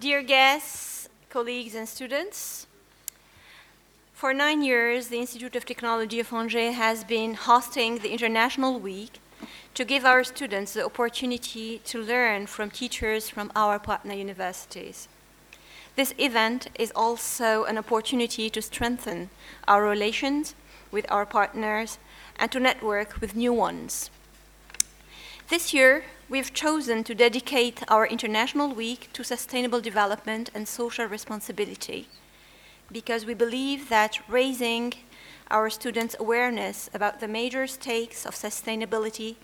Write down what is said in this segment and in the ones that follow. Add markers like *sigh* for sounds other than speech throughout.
Dear guests, colleagues, and students, for nine years, the Institute of Technology of Angers has been hosting the International Week to give our students the opportunity to learn from teachers from our partner universities. This event is also an opportunity to strengthen our relations with our partners and to network with new ones. This year, we've chosen to dedicate our International Week to sustainable development and social responsibility because we believe that raising our students' awareness about the major stakes of sustainability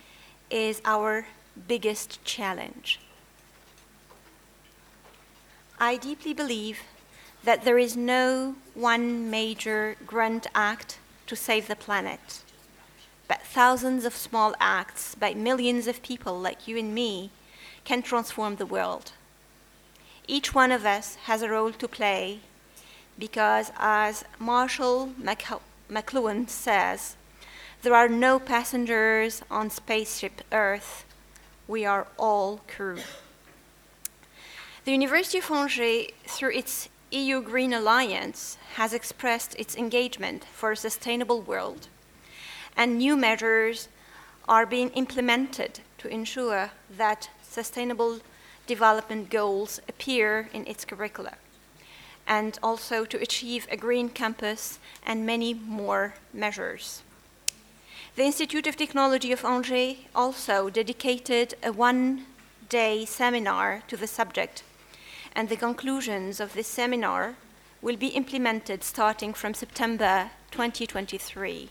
is our biggest challenge. I deeply believe that there is no one major grand act to save the planet, but thousands of small acts by millions of people like you and me can transform the world. Each one of us has a role to play because, as Marshall McLuhan says, there are no passengers on spaceship Earth. We are all crew. The University of Angers, through its EU Green Alliance, has expressed its engagement for a sustainable world, and new measures are being implemented to ensure that sustainable development goals appear in its curricula and also to achieve a green campus and many more measures. The Institute of Technology of Angers also dedicated a one day seminar to the subject, and the conclusions of this seminar will be implemented starting from September 2023.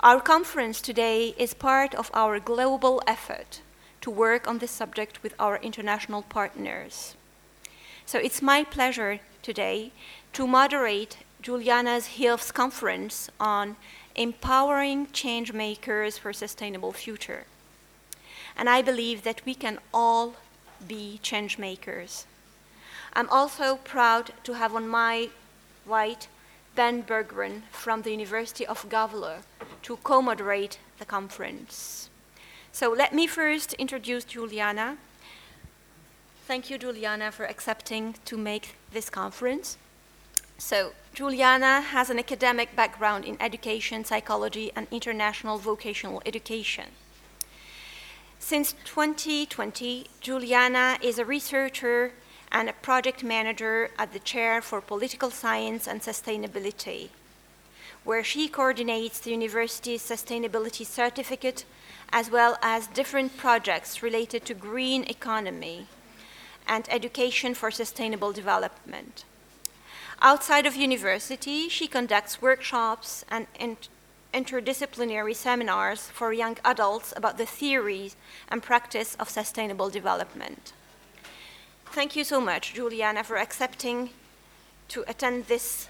Our conference today is part of our global effort to work on this subject with our international partners. So it's my pleasure today to moderate Juliana's Hilf's conference on empowering change makers for a sustainable future. And I believe that we can all be change makers. I'm also proud to have on my right Ben Berggren from the University of Gavle to co-moderate the conference. So let me first introduce Juliana, Thank you, Juliana, for accepting to make this conference. So, Juliana has an academic background in education, psychology, and international vocational education. Since 2020, Juliana is a researcher and a project manager at the Chair for Political Science and Sustainability, where she coordinates the university's sustainability certificate as well as different projects related to green economy, and education for sustainable development. Outside of university, she conducts workshops and interdisciplinary seminars for young adults about the theories and practice of sustainable development. Thank you so much, Juliana, for accepting to attend this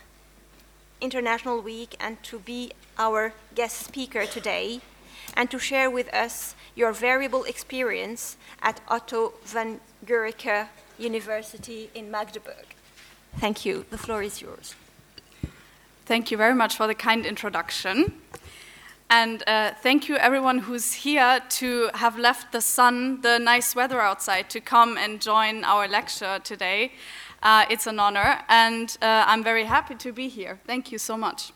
International Week and to be our guest speaker today and to share with us your variable experience at Otto von Guericke University in Magdeburg. Thank you. The floor is yours. Thank you very much for the kind introduction. And uh, thank you, everyone who's here to have left the sun, the nice weather outside, to come and join our lecture today. Uh, it's an honor, and uh, I'm very happy to be here. Thank you so much.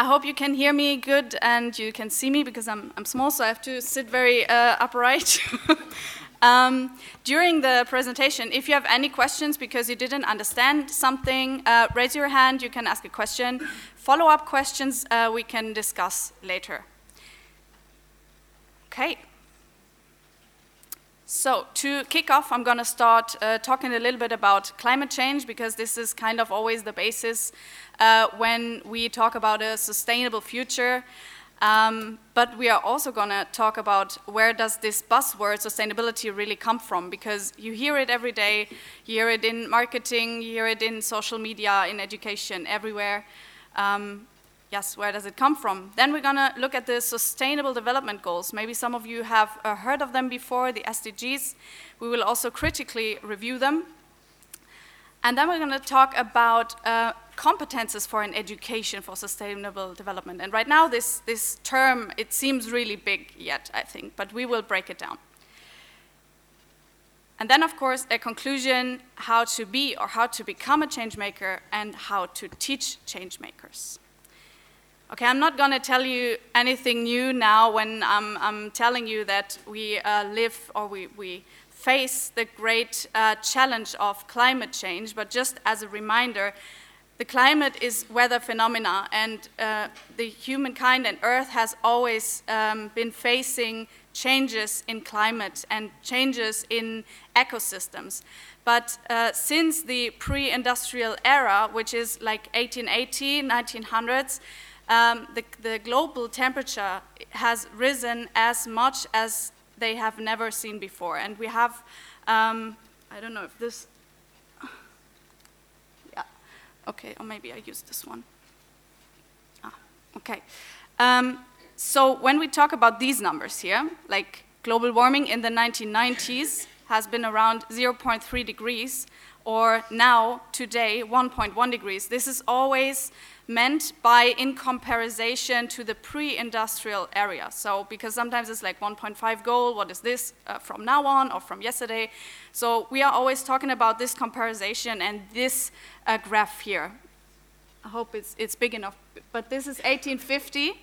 I hope you can hear me good and you can see me because I'm, I'm small, so I have to sit very uh, upright. *laughs* um, during the presentation, if you have any questions because you didn't understand something, uh, raise your hand, you can ask a question. Follow up questions uh, we can discuss later. Okay. So, to kick off, I'm going to start uh, talking a little bit about climate change because this is kind of always the basis uh, when we talk about a sustainable future. Um, but we are also going to talk about where does this buzzword sustainability really come from because you hear it every day you hear it in marketing you hear it in social media in education everywhere um, yes where does it come from then we're going to look at the sustainable development goals maybe some of you have uh, heard of them before the sdgs we will also critically review them and then we're going to talk about uh, competences for an education for sustainable development. And right now, this, this term, it seems really big yet, I think, but we will break it down. And then, of course, a conclusion how to be or how to become a change maker and how to teach change makers. Okay, I'm not going to tell you anything new now when I'm, I'm telling you that we uh, live or we, we face the great uh, challenge of climate change, but just as a reminder, the climate is weather phenomena, and uh, the humankind and Earth has always um, been facing changes in climate and changes in ecosystems. But uh, since the pre industrial era, which is like 1880, 1900s, um, the, the, global temperature has risen as much as they have never seen before. And we have, um, I don't know if this, yeah, okay, or maybe I use this one. Ah, okay. Um, so when we talk about these numbers here, like global warming in the 1990s has been around 0.3 degrees, or now, today, 1.1 degrees. This is always meant by in comparison to the pre-industrial area. So because sometimes it's like 1.5 goal, what is this uh, from now on or from yesterday? So we are always talking about this comparison and this uh, graph here. I hope it's, it's big enough, but this is 1850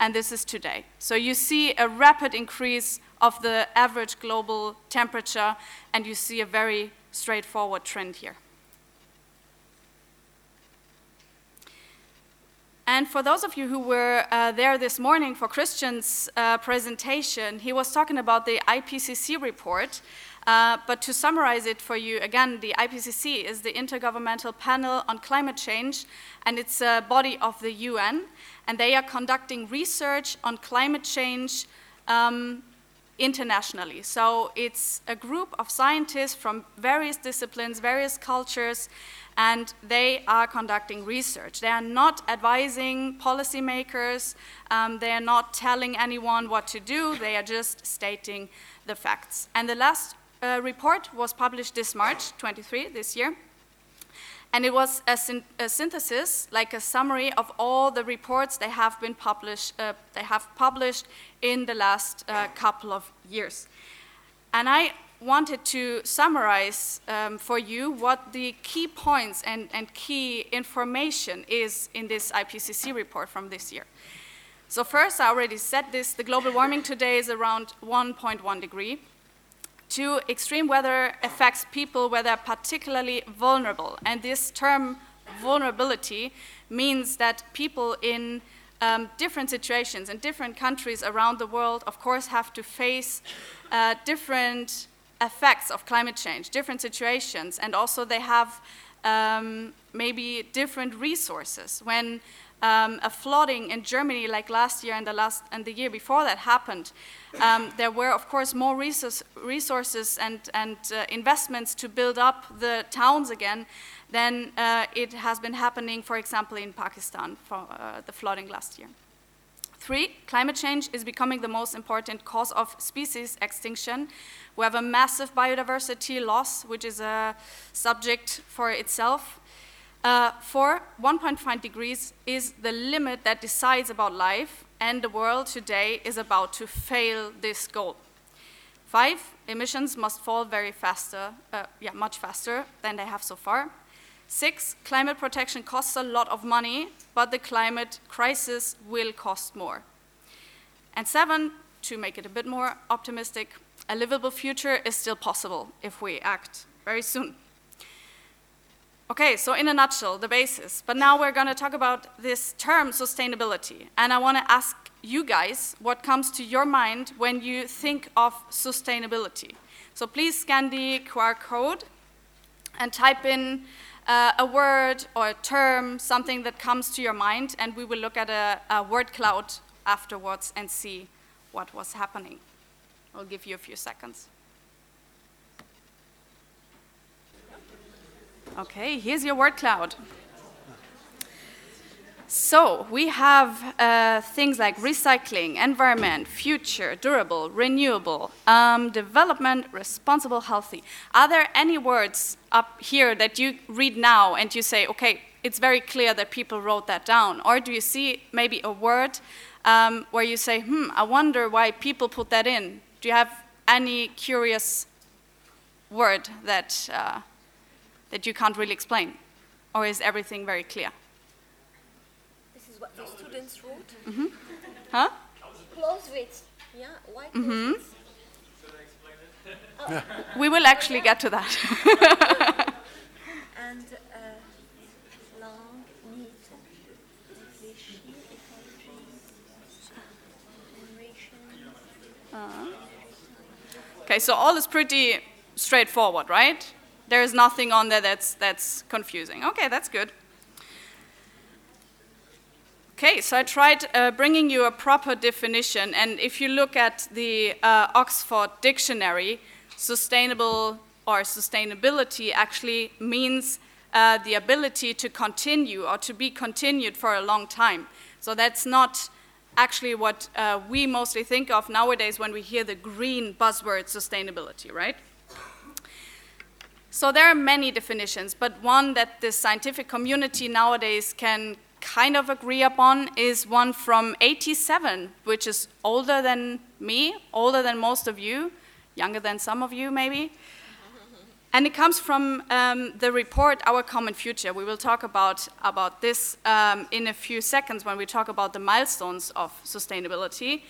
and this is today. So you see a rapid increase of the average global temperature, and you see a very straightforward trend here. And for those of you who were uh, there this morning for Christian's uh, presentation, he was talking about the IPCC report. Uh, but to summarize it for you, again, the IPCC is the Intergovernmental Panel on Climate Change, and it's a body of the UN and they are conducting research on climate change um, internationally. So it's a group of scientists from various disciplines, various cultures, and they are conducting research. They are not advising policymakers, um, they are not telling anyone what to do, they are just stating the facts. And the last uh, report was published this March 23, this year. And it was a, syn a, synthesis, like a summary of all the reports they have been published, uh, they have published in the last uh, couple of years. And I wanted to summarize um, for you what the key points and, and key information is in this IPCC report from this year. So first, I already said this, the global warming today is around 1.1 degree. Two, extreme weather affects people where they're particularly vulnerable. And this term vulnerability means that people in um, different situations in different countries around the world, of course, have to face uh, different effects of climate change, different situations, and also they have um, maybe different resources. When um, a flooding in Germany, like last year and the last and the year before that happened, um, there were of course more resource, resources and, and uh, investments to build up the towns again than uh, it has been happening, for example, in Pakistan for uh, the flooding last year. Three, climate change is becoming the most important cause of species extinction. We have a massive biodiversity loss, which is a subject for itself. Uh, four, 1.5 degrees is the limit that decides about life, and the world today is about to fail this goal. Five, emissions must fall very faster, uh, yeah, much faster than they have so far. Six, climate protection costs a lot of money, but the climate crisis will cost more. And seven, to make it a bit more optimistic, a livable future is still possible if we act very soon. Okay, so in a nutshell, the basis. But now we're going to talk about this term sustainability. And I want to ask you guys what comes to your mind when you think of sustainability. So please scan the QR code and type in uh, a word or a term, something that comes to your mind, and we will look at a, a word cloud afterwards and see what was happening. I'll give you a few seconds. Okay, here's your word cloud. So we have uh, things like recycling, environment, future, durable, renewable, um, development, responsible, healthy. Are there any words up here that you read now and you say, okay, it's very clear that people wrote that down? Or do you see maybe a word um, where you say, hmm, I wonder why people put that in? Do you have any curious word that, uh, that you can't really explain? Or is everything very clear? This is what the students wrote. Mm-hmm. Huh? Carlowitz. Yeah, why Mm-hmm. Carlowitz? We will actually get to that. *laughs* And uh, long need réfléchir, generation. okay, so all is pretty straightforward, right? There is nothing on there that's, that's confusing. Okay, that's good. Okay, so I tried uh, bringing you a proper definition, and if you look at the uh, Oxford Dictionary, sustainable or sustainability actually means uh, the ability to continue or to be continued for a long time. So that's not actually what uh, we mostly think of nowadays when we hear the green buzzword sustainability, right? So there are many definitions, but one that the scientific community nowadays can kind of agree upon is one from 87, which is older than me, older than most of you, younger than some of you maybe. And it comes from um, the report Our Common Future. We will talk about, about this um, in a few seconds when we talk about the milestones of sustainability.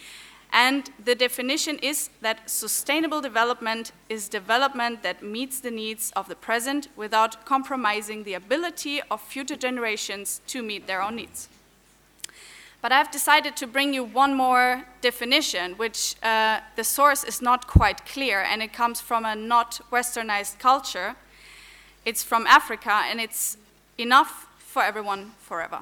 And the definition is that sustainable development is development that meets the needs of the present without compromising the ability of future generations to meet their own needs. But I've decided to bring you one more definition, which uh, the source is not quite clear, and it comes from a not westernized culture. It's from Africa, and it's enough for everyone forever.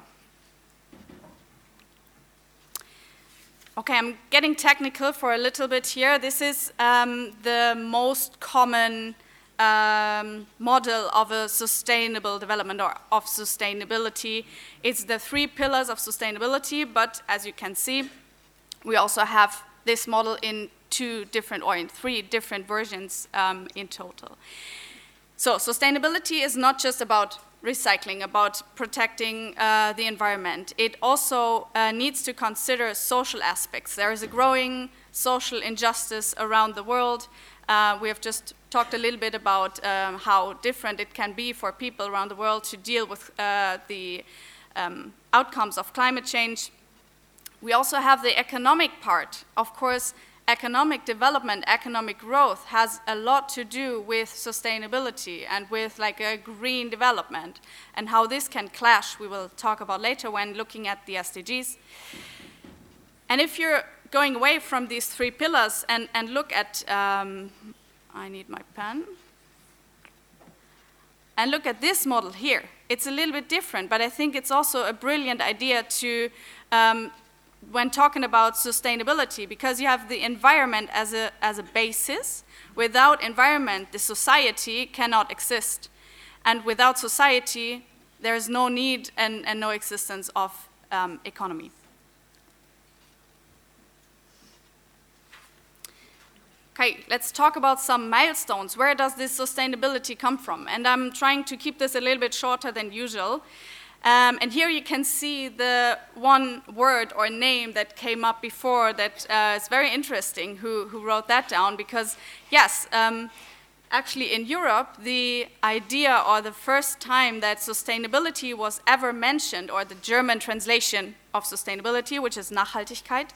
Okay, I'm getting technical for a little bit here. This is um, the most common um, model of a sustainable development or of sustainability. It's the three pillars of sustainability, but as you can see, we also have this model in two different or in three different versions um, in total. So, sustainability is not just about recycling, about protecting uh, the environment. It also uh, needs to consider social aspects. There is a growing social injustice around the world. Uh, we have just talked a little bit about um, how different it can be for people around the world to deal with uh, the um, outcomes of climate change. We also have the economic part. Of course, economic development, economic growth has a lot to do with sustainability and with like a green development and how this can clash we will talk about later when looking at the SDGs. And if you're going away from these three pillars and, and look at, um, I need my pen, and look at this model here. It's a little bit different, but I think it's also a brilliant idea to um, when talking about sustainability because you have the environment as a, as a basis. Without environment, the society cannot exist. And without society, there is no need and, and no existence of um, economy. Okay, let's talk about some milestones. Where does this sustainability come from? And I'm trying to keep this a little bit shorter than usual. Um, and here you can see the one word or name that came up before that uh, is very interesting, who, who wrote that down, because yes, um, actually in Europe, the idea or the first time that sustainability was ever mentioned, or the German translation of sustainability, which is Nachhaltigkeit,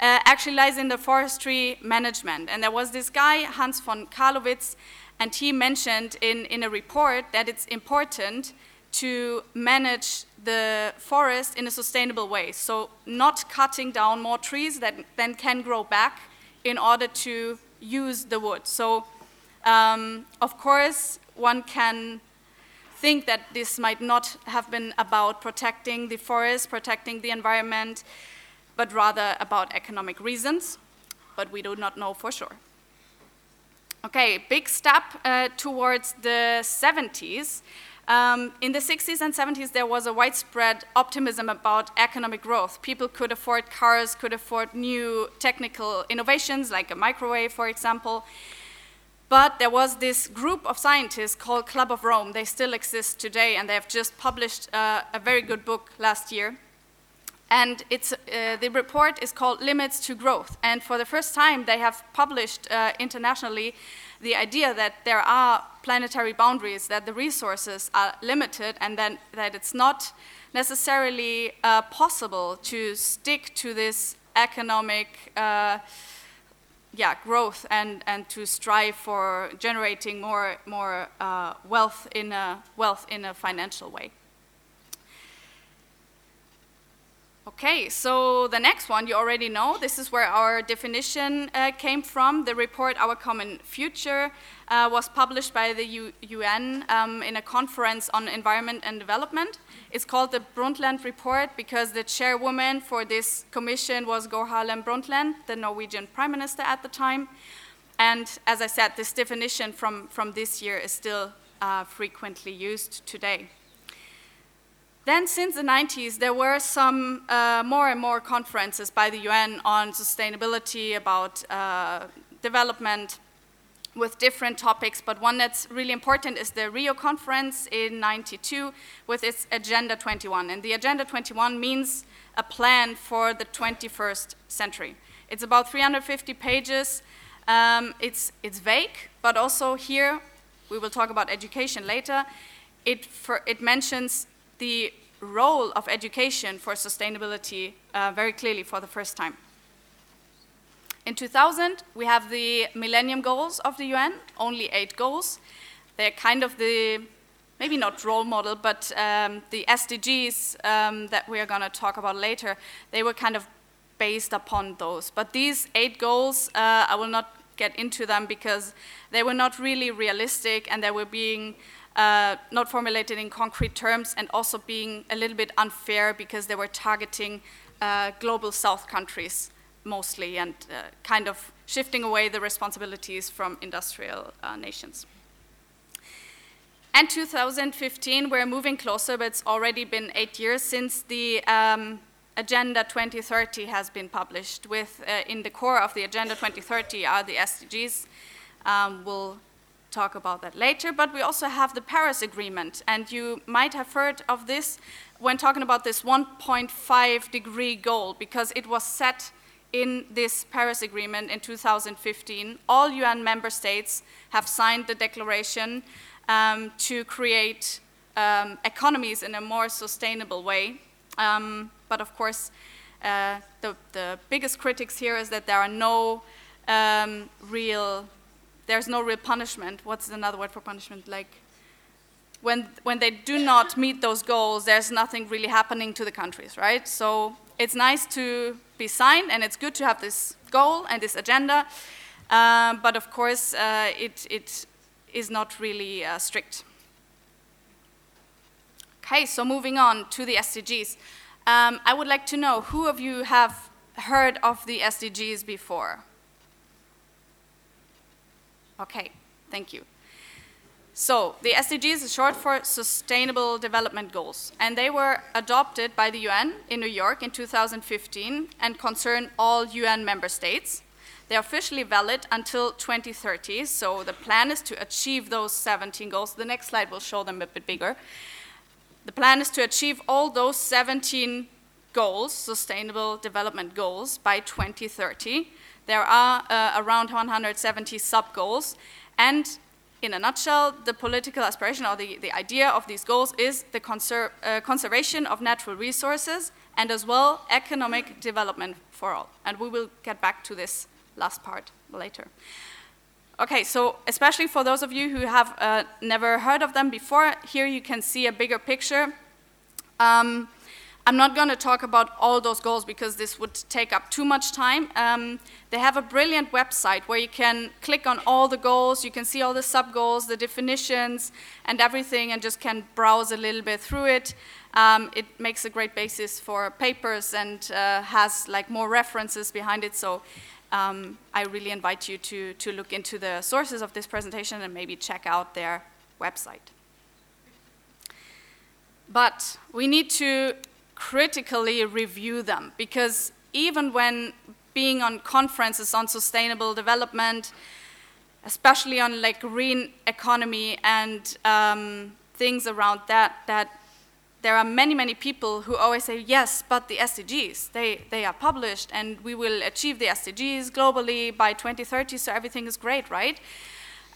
uh, actually lies in the forestry management. And there was this guy, Hans von Carlowitz, and he mentioned in, in a report that it's important to manage the forest in a sustainable way. So, not cutting down more trees that then can grow back in order to use the wood. So, um, of course, one can think that this might not have been about protecting the forest, protecting the environment, but rather about economic reasons, but we do not know for sure. Okay, big step uh, towards the 70s. Um, in the 60s and 70s, there was a widespread optimism about economic growth. People could afford cars, could afford new technical innovations, like a microwave, for example. But there was this group of scientists called Club of Rome. They still exist today, and they have just published uh, a very good book last year. And it's, uh, the report is called Limits to Growth. And for the first time, they have published uh, internationally the idea that there are planetary boundaries, that the resources are limited, and then that it's not necessarily uh, possible to stick to this economic uh, yeah, growth and, and to strive for generating more, more uh, wealth, in a, wealth in a financial way. Okay, so the next one you already know. This is where our definition uh, came from. The report Our Common Future uh, was published by the U UN um, in a conference on environment and development. It's called the Brundtland Report because the chairwoman for this commission was Gro Harlem Brundtland, the Norwegian prime minister at the time. And as I said, this definition from, from this year is still uh, frequently used today. Then, since the 90s, there were some uh, more and more conferences by the UN on sustainability, about uh, development with different topics, but one that's really important is the Rio conference in 92 with its Agenda 21. And the Agenda 21 means a plan for the 21st century. It's about 350 pages. Um, it's, it's vague, but also here, we will talk about education later, it, for, it mentions the role of education for sustainability uh, very clearly for the first time. In 2000, we have the Millennium Goals of the UN, only eight goals. They're kind of the, maybe not role model, but um, the SDGs um, that we are going to talk about later, they were kind of based upon those. But these eight goals, uh, I will not get into them because they were not really realistic and they were being uh, not formulated in concrete terms, and also being a little bit unfair because they were targeting uh, global south countries mostly and uh, kind of shifting away the responsibilities from industrial uh, nations. And 2015, we're moving closer, but it's already been eight years since the um, Agenda 2030 has been published. With uh, in the core of the Agenda 2030 are the SDGs. Um, we'll talk about that later, but we also have the Paris Agreement, and you might have heard of this when talking about this 1.5 degree goal, because it was set in this Paris Agreement in 2015. All UN member states have signed the declaration um, to create um, economies in a more sustainable way. Um, but of course, uh, the, the, biggest critics here is that there are no um, real there's no real punishment. What's another word for punishment? Like when, when they do not meet those goals, there's nothing really happening to the countries, right? So it's nice to be signed, and it's good to have this goal and this agenda, uh, but of course, uh, it, it is not really uh, strict. Okay, so moving on to the SDGs. Um, I would like to know who of you have heard of the SDGs before? Okay, thank you. So, the SDGs is short for Sustainable Development Goals, and they were adopted by the UN in New York in 2015 and concern all UN member states. They're officially valid until 2030, so the plan is to achieve those 17 goals. The next slide will show them a bit bigger. The plan is to achieve all those 17 goals, Sustainable Development Goals, by 2030 there are uh, around 170 sub-goals, and in a nutshell, the political aspiration or the, the idea of these goals is the conser uh, conservation of natural resources and as well economic development for all. And we will get back to this last part later. Okay, so especially for those of you who have uh, never heard of them before, here you can see a bigger picture. Um, I'm not going to talk about all those goals because this would take up too much time. Um, they have a brilliant website where you can click on all the goals, you can see all the sub goals, the definitions, and everything, and just can browse a little bit through it. Um, it makes a great basis for papers and uh, has like more references behind it. So um, I really invite you to, to look into the sources of this presentation and maybe check out their website. But we need to critically review them because even when being on conferences on sustainable development, especially on like green economy and um, things around that, that there are many, many people who always say, yes, but the SDGs, they, they are published and we will achieve the SDGs globally by 2030, so everything is great, right?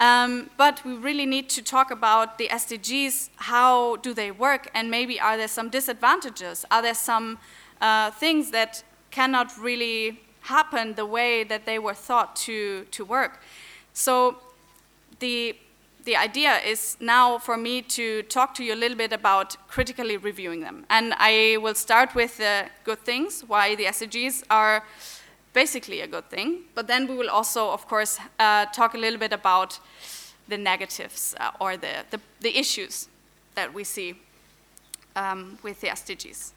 Um, but we really need to talk about the SDGs. How do they work? And maybe are there some disadvantages? Are there some uh, things that cannot really happen the way that they were thought to, to work? So the, the idea is now for me to talk to you a little bit about critically reviewing them. And I will start with the good things, why the SDGs are basically a good thing. But then we will also, of course, uh, talk a little bit about the negatives uh, or the, the, the, issues that we see um, with the SDGs.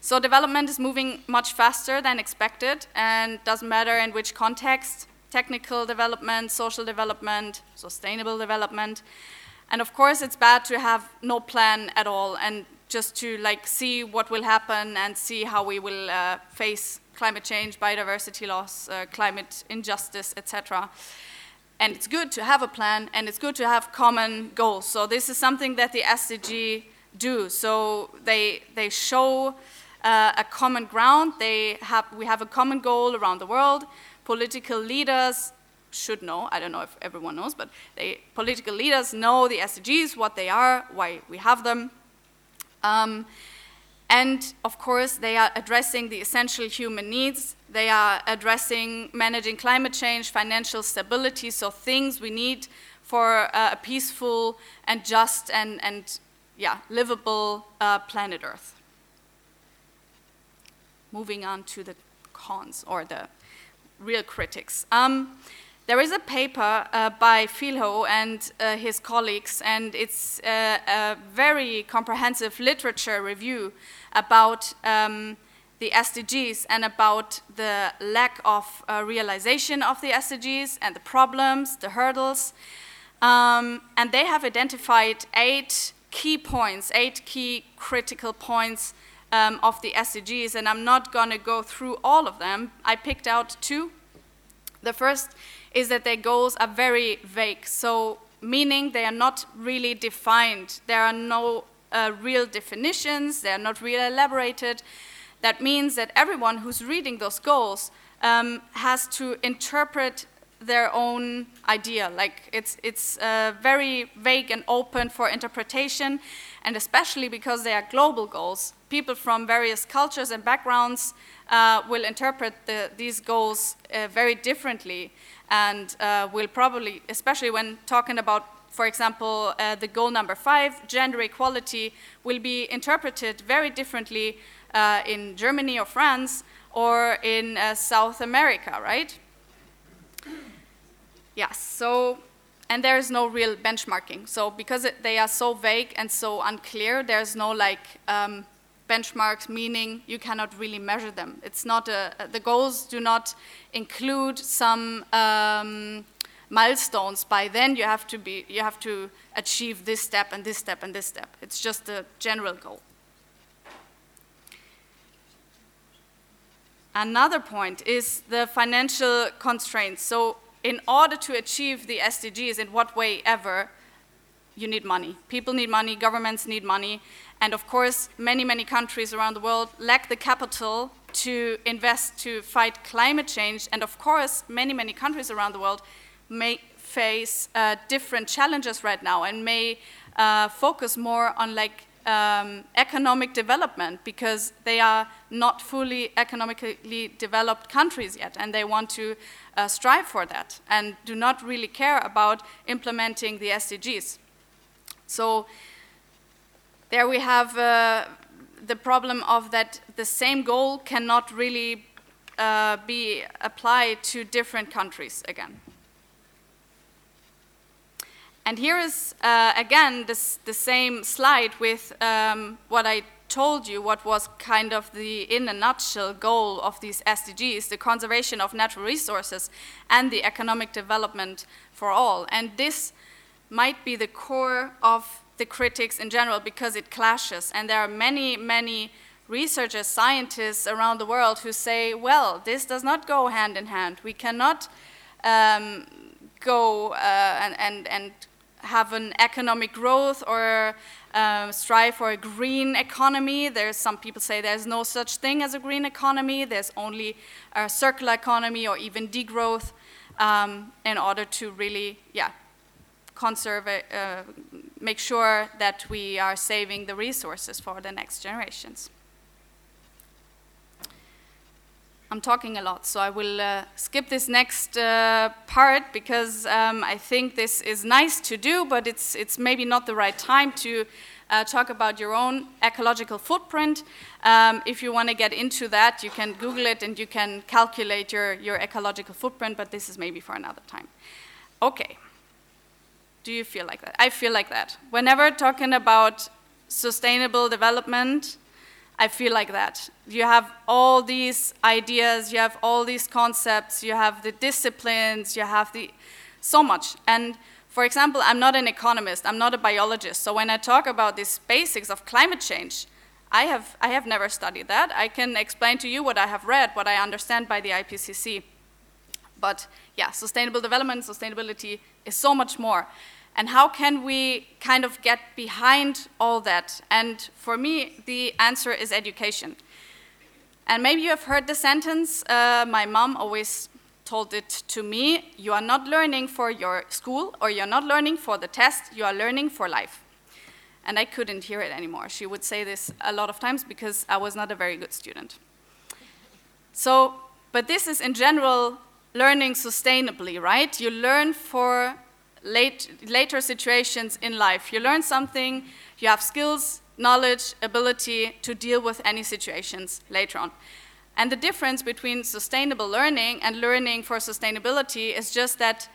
So development is moving much faster than expected and doesn't matter in which context, technical development, social development, sustainable development. And of course it's bad to have no plan at all and just to like see what will happen and see how we will uh, face climate change, biodiversity loss, uh, climate injustice, etc. And it's good to have a plan, and it's good to have common goals. So this is something that the SDG do. So they they show uh, a common ground. They have we have a common goal around the world. Political leaders should know. I don't know if everyone knows, but they, political leaders know the SDGs, what they are, why we have them. Um, and of course, they are addressing the essential human needs. They are addressing managing climate change, financial stability, so things we need for uh, a peaceful and just and, and yeah, livable uh, planet Earth. Moving on to the cons or the real critics. Um, there is a paper uh, by Filho and uh, his colleagues, and it's uh, a very comprehensive literature review about um, the SDGs and about the lack of uh, realization of the SDGs and the problems, the hurdles. Um, and they have identified eight key points, eight key critical points um, of the SDGs, and I'm not going to go through all of them. I picked out two. The first is that their goals are very vague, so meaning they are not really defined. There are no uh, real definitions, they're not really elaborated. That means that everyone who's reading those goals um, has to interpret their own idea. Like it's, it's uh, very vague and open for interpretation, and especially because they are global goals, people from various cultures and backgrounds uh, will interpret the, these goals uh, very differently and uh, will probably, especially when talking about for example, uh, the goal number five, gender equality, will be interpreted very differently uh, in Germany or France or in uh, South America, right? Yes, so, and there is no real benchmarking. So, because it, they are so vague and so unclear, there's no like um, benchmarks, meaning you cannot really measure them. It's not a, the goals do not include some. Um, milestones by then you have to be you have to achieve this step and this step and this step it's just a general goal another point is the financial constraints so in order to achieve the sdgs in what way ever you need money people need money governments need money and of course many many countries around the world lack the capital to invest to fight climate change and of course many many countries around the world may face uh, different challenges right now and may uh, focus more on like um, economic development because they are not fully economically developed countries yet and they want to uh, strive for that and do not really care about implementing the SDGs. So there we have uh, the problem of that the same goal cannot really uh, be applied to different countries again. And here is, uh, again, this, the same slide with um, what I told you, what was kind of the, in a nutshell, goal of these SDGs, the conservation of natural resources and the economic development for all. And this might be the core of the critics in general because it clashes. And there are many, many researchers, scientists around the world who say, well, this does not go hand in hand. We cannot um, go uh, and, and, and have an economic growth or uh, strive for a green economy. There's some people say there's no such thing as a green economy. There's only a circular economy or even degrowth um, in order to really, yeah, conserve, uh, make sure that we are saving the resources for the next generations. I'm talking a lot, so I will uh, skip this next uh, part because um, I think this is nice to do, but it's, it's maybe not the right time to uh, talk about your own ecological footprint. Um, if you want to get into that, you can Google it and you can calculate your, your ecological footprint, but this is maybe for another time. Okay. Do you feel like that? I feel like that. Whenever talking about sustainable development, I feel like that. You have all these ideas, you have all these concepts, you have the disciplines, you have the so much. And for example, I'm not an economist, I'm not a biologist. So when I talk about these basics of climate change, I have, I have never studied that. I can explain to you what I have read, what I understand by the IPCC. But yeah, sustainable development, sustainability is so much more. And how can we kind of get behind all that? And for me, the answer is education. And maybe you have heard the sentence, uh, my mom always told it to me you are not learning for your school or you're not learning for the test, you are learning for life. And I couldn't hear it anymore. She would say this a lot of times because I was not a very good student. So, but this is in general learning sustainably, right? You learn for late, later situations in life. You learn something, you have skills, knowledge, ability to deal with any situations later on. And the difference between sustainable learning and learning for sustainability is just that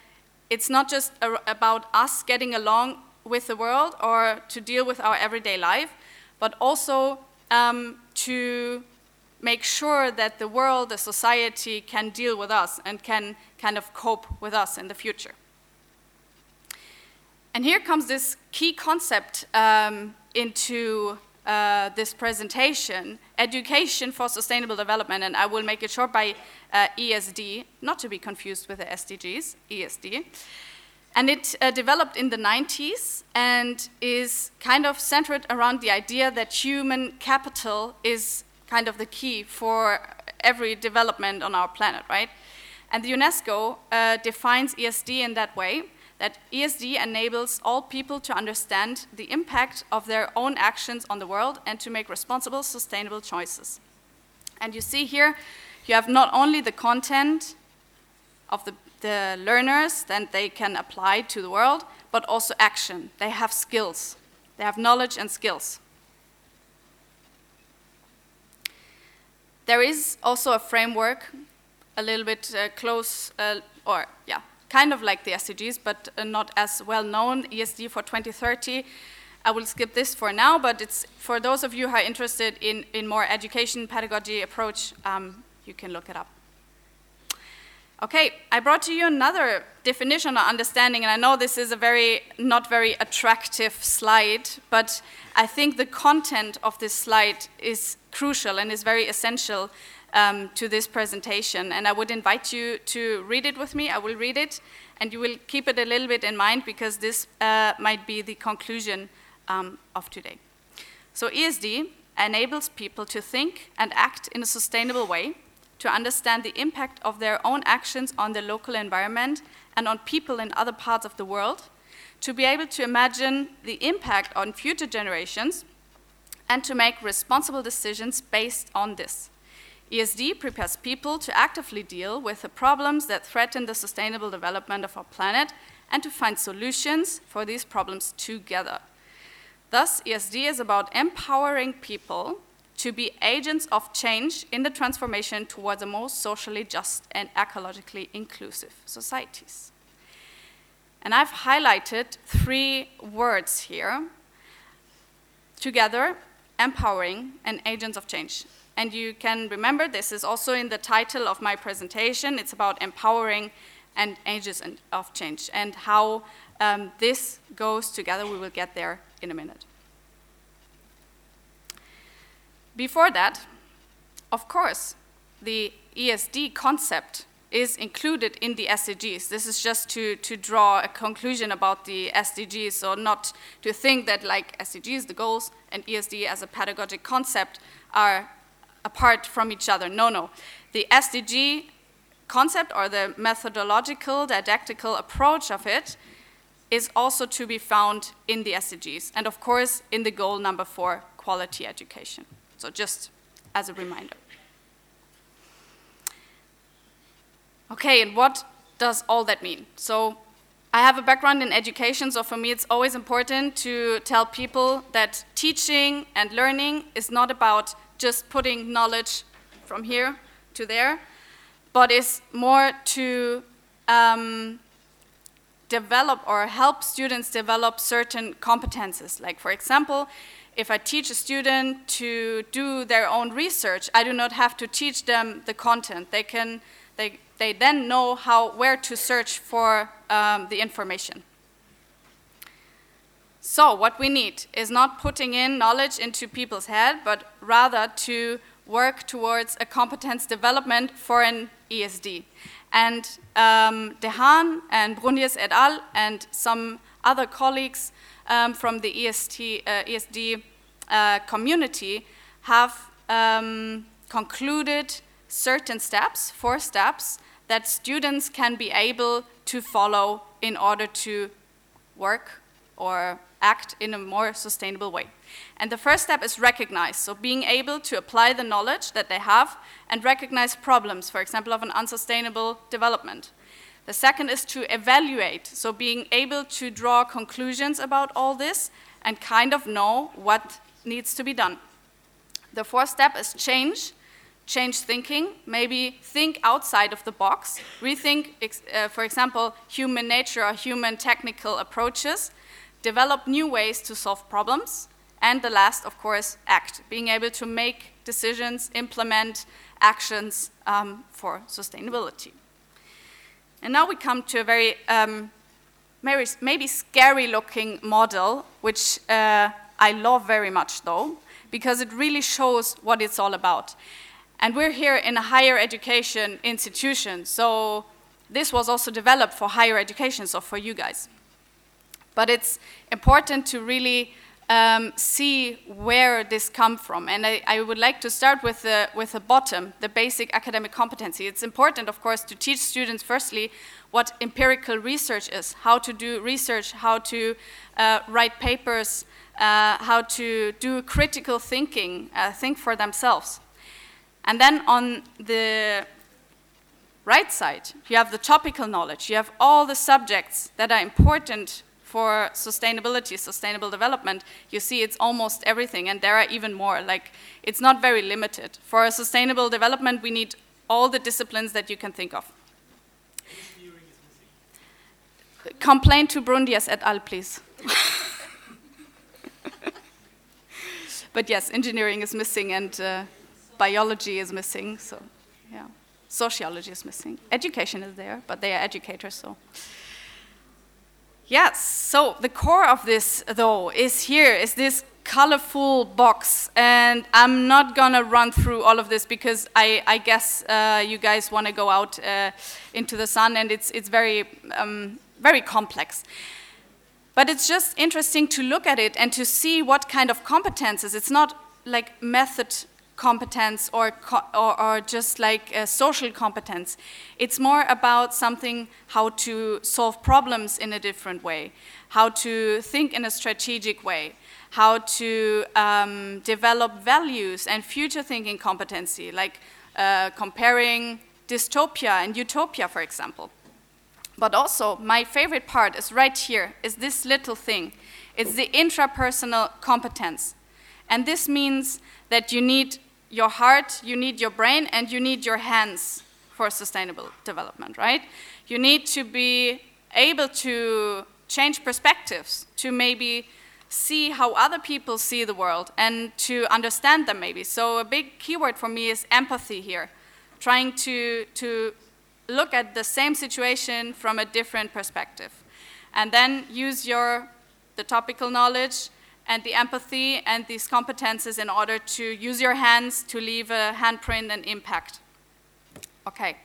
it's not just about us getting along with the world or to deal with our everyday life, but also um, to make sure that the world, the society can deal with us and can kind of cope with us in the future. And here comes this key concept um, into uh, this presentation, Education for Sustainable Development, and I will make it short by uh, ESD, not to be confused with the SDGs, ESD. And it uh, developed in the 90s and is kind of centered around the idea that human capital is kind of the key for every development on our planet, right? And the UNESCO uh, defines ESD in that way that ESD enables all people to understand the impact of their own actions on the world and to make responsible, sustainable choices. And you see here, you have not only the content of the, the learners that they can apply to the world, but also action. They have skills, they have knowledge and skills. There is also a framework, a little bit uh, close, uh, or yeah, kind of like the SDGs, but uh, not as well known, ESD for 2030. I will skip this for now, but it's for those of you who are interested in, in more education pedagogy approach, um, you can look it up. Okay, I brought to you another definition or understanding, and I know this is a very not very attractive slide, but I think the content of this slide is crucial and is very essential um, to this presentation. And I would invite you to read it with me. I will read it, and you will keep it a little bit in mind because this uh, might be the conclusion um, of today. So, ESD enables people to think and act in a sustainable way, to understand the impact of their own actions on the local environment and on people in other parts of the world, to be able to imagine the impact on future generations, and to make responsible decisions based on this. ESD prepares people to actively deal with the problems that threaten the sustainable development of our planet and to find solutions for these problems together. Thus, ESD is about empowering people to be agents of change in the transformation towards a more socially just and ecologically inclusive societies. And I've highlighted three words here together empowering and agents of change. And you can remember this is also in the title of my presentation. It's about empowering and agents of change and how um, this goes together. We will get there in a minute. Before that, of course, the ESD concept is included in the SDGs. This is just to, to draw a conclusion about the SDGs, so not to think that like SDGs, the goals, and ESD as a pedagogic concept are apart from each other. No, no. The SDG concept or the methodological, didactical approach of it is also to be found in the SDGs, and of course, in the goal number four, quality education. So, just as a reminder. Okay, and what does all that mean? So, I have a background in education, so for me it's always important to tell people that teaching and learning is not about just putting knowledge from here to there, but is more to um, develop or help students develop certain competences. Like, for example, if I teach a student to do their own research, I do not have to teach them the content. They can they they then know how, where to search for um, the information. So, what we need is not putting in knowledge into people's head, but rather to work towards a competence development for an ESD. And um, de Haan and Brundiers et al. and some other colleagues um, from the EST, uh, ESD uh, community have um, concluded certain steps, four steps, that students can be able to follow in order to work or act in a more sustainable way. And the first step is recognize, so being able to apply the knowledge that they have and recognize problems, for example, of an unsustainable development. The second is to evaluate, so being able to draw conclusions about all this and kind of know what needs to be done. The fourth step is change, change thinking, maybe think outside of the box, rethink, uh, for example, human nature or human technical approaches, develop new ways to solve problems, and the last, of course, act, being able to make decisions, implement actions um, for sustainability. And now we come to a very um, maybe scary looking model, which uh, I love very much though, because it really shows what it's all about. And we're here in a higher education institution, so this was also developed for higher education, so for you guys. But it's important to really um, see where this come from. And I, I, would like to start with the, with the bottom, the basic academic competency. It's important, of course, to teach students, firstly, what empirical research is, how to do research, how to uh, write papers, uh, how to do critical thinking, uh, think for themselves. And then on the right side, you have the topical knowledge. You have all the subjects that are important for sustainability, sustainable development. You see, it's almost everything, and there are even more. Like, it's not very limited. For sustainable development, we need all the disciplines that you can think of. Complain to Brundiers et al., please. *laughs* but yes, engineering is missing, and uh, biology is missing, so yeah. Sociology is missing. Education is there, but they are educators, so. Yes, so the core of this, though, is here, is this colorful box. And I'm not gonna run through all of this because I, I guess uh, you guys wanna go out uh, into the sun and it's, it's very, um, very complex. But it's just interesting to look at it and to see what kind of competences. It's not like method competence or, or, or, just like social competence. It's more about something how to solve problems in a different way, how to think in a strategic way, how to um, develop values and future thinking competency, like uh, comparing dystopia and utopia, for example. But also, my favorite part is right here, is this little thing. It's the intrapersonal competence. And this means that you need your heart, you need your brain, and you need your hands for sustainable development, right? You need to be able to change perspectives, to maybe see how other people see the world and to understand them maybe. So a big keyword for me is empathy here, trying to, to look at the same situation from a different perspective. And then use your the topical knowledge and the empathy and these competences in order to use your hands to leave a handprint and impact. Okay,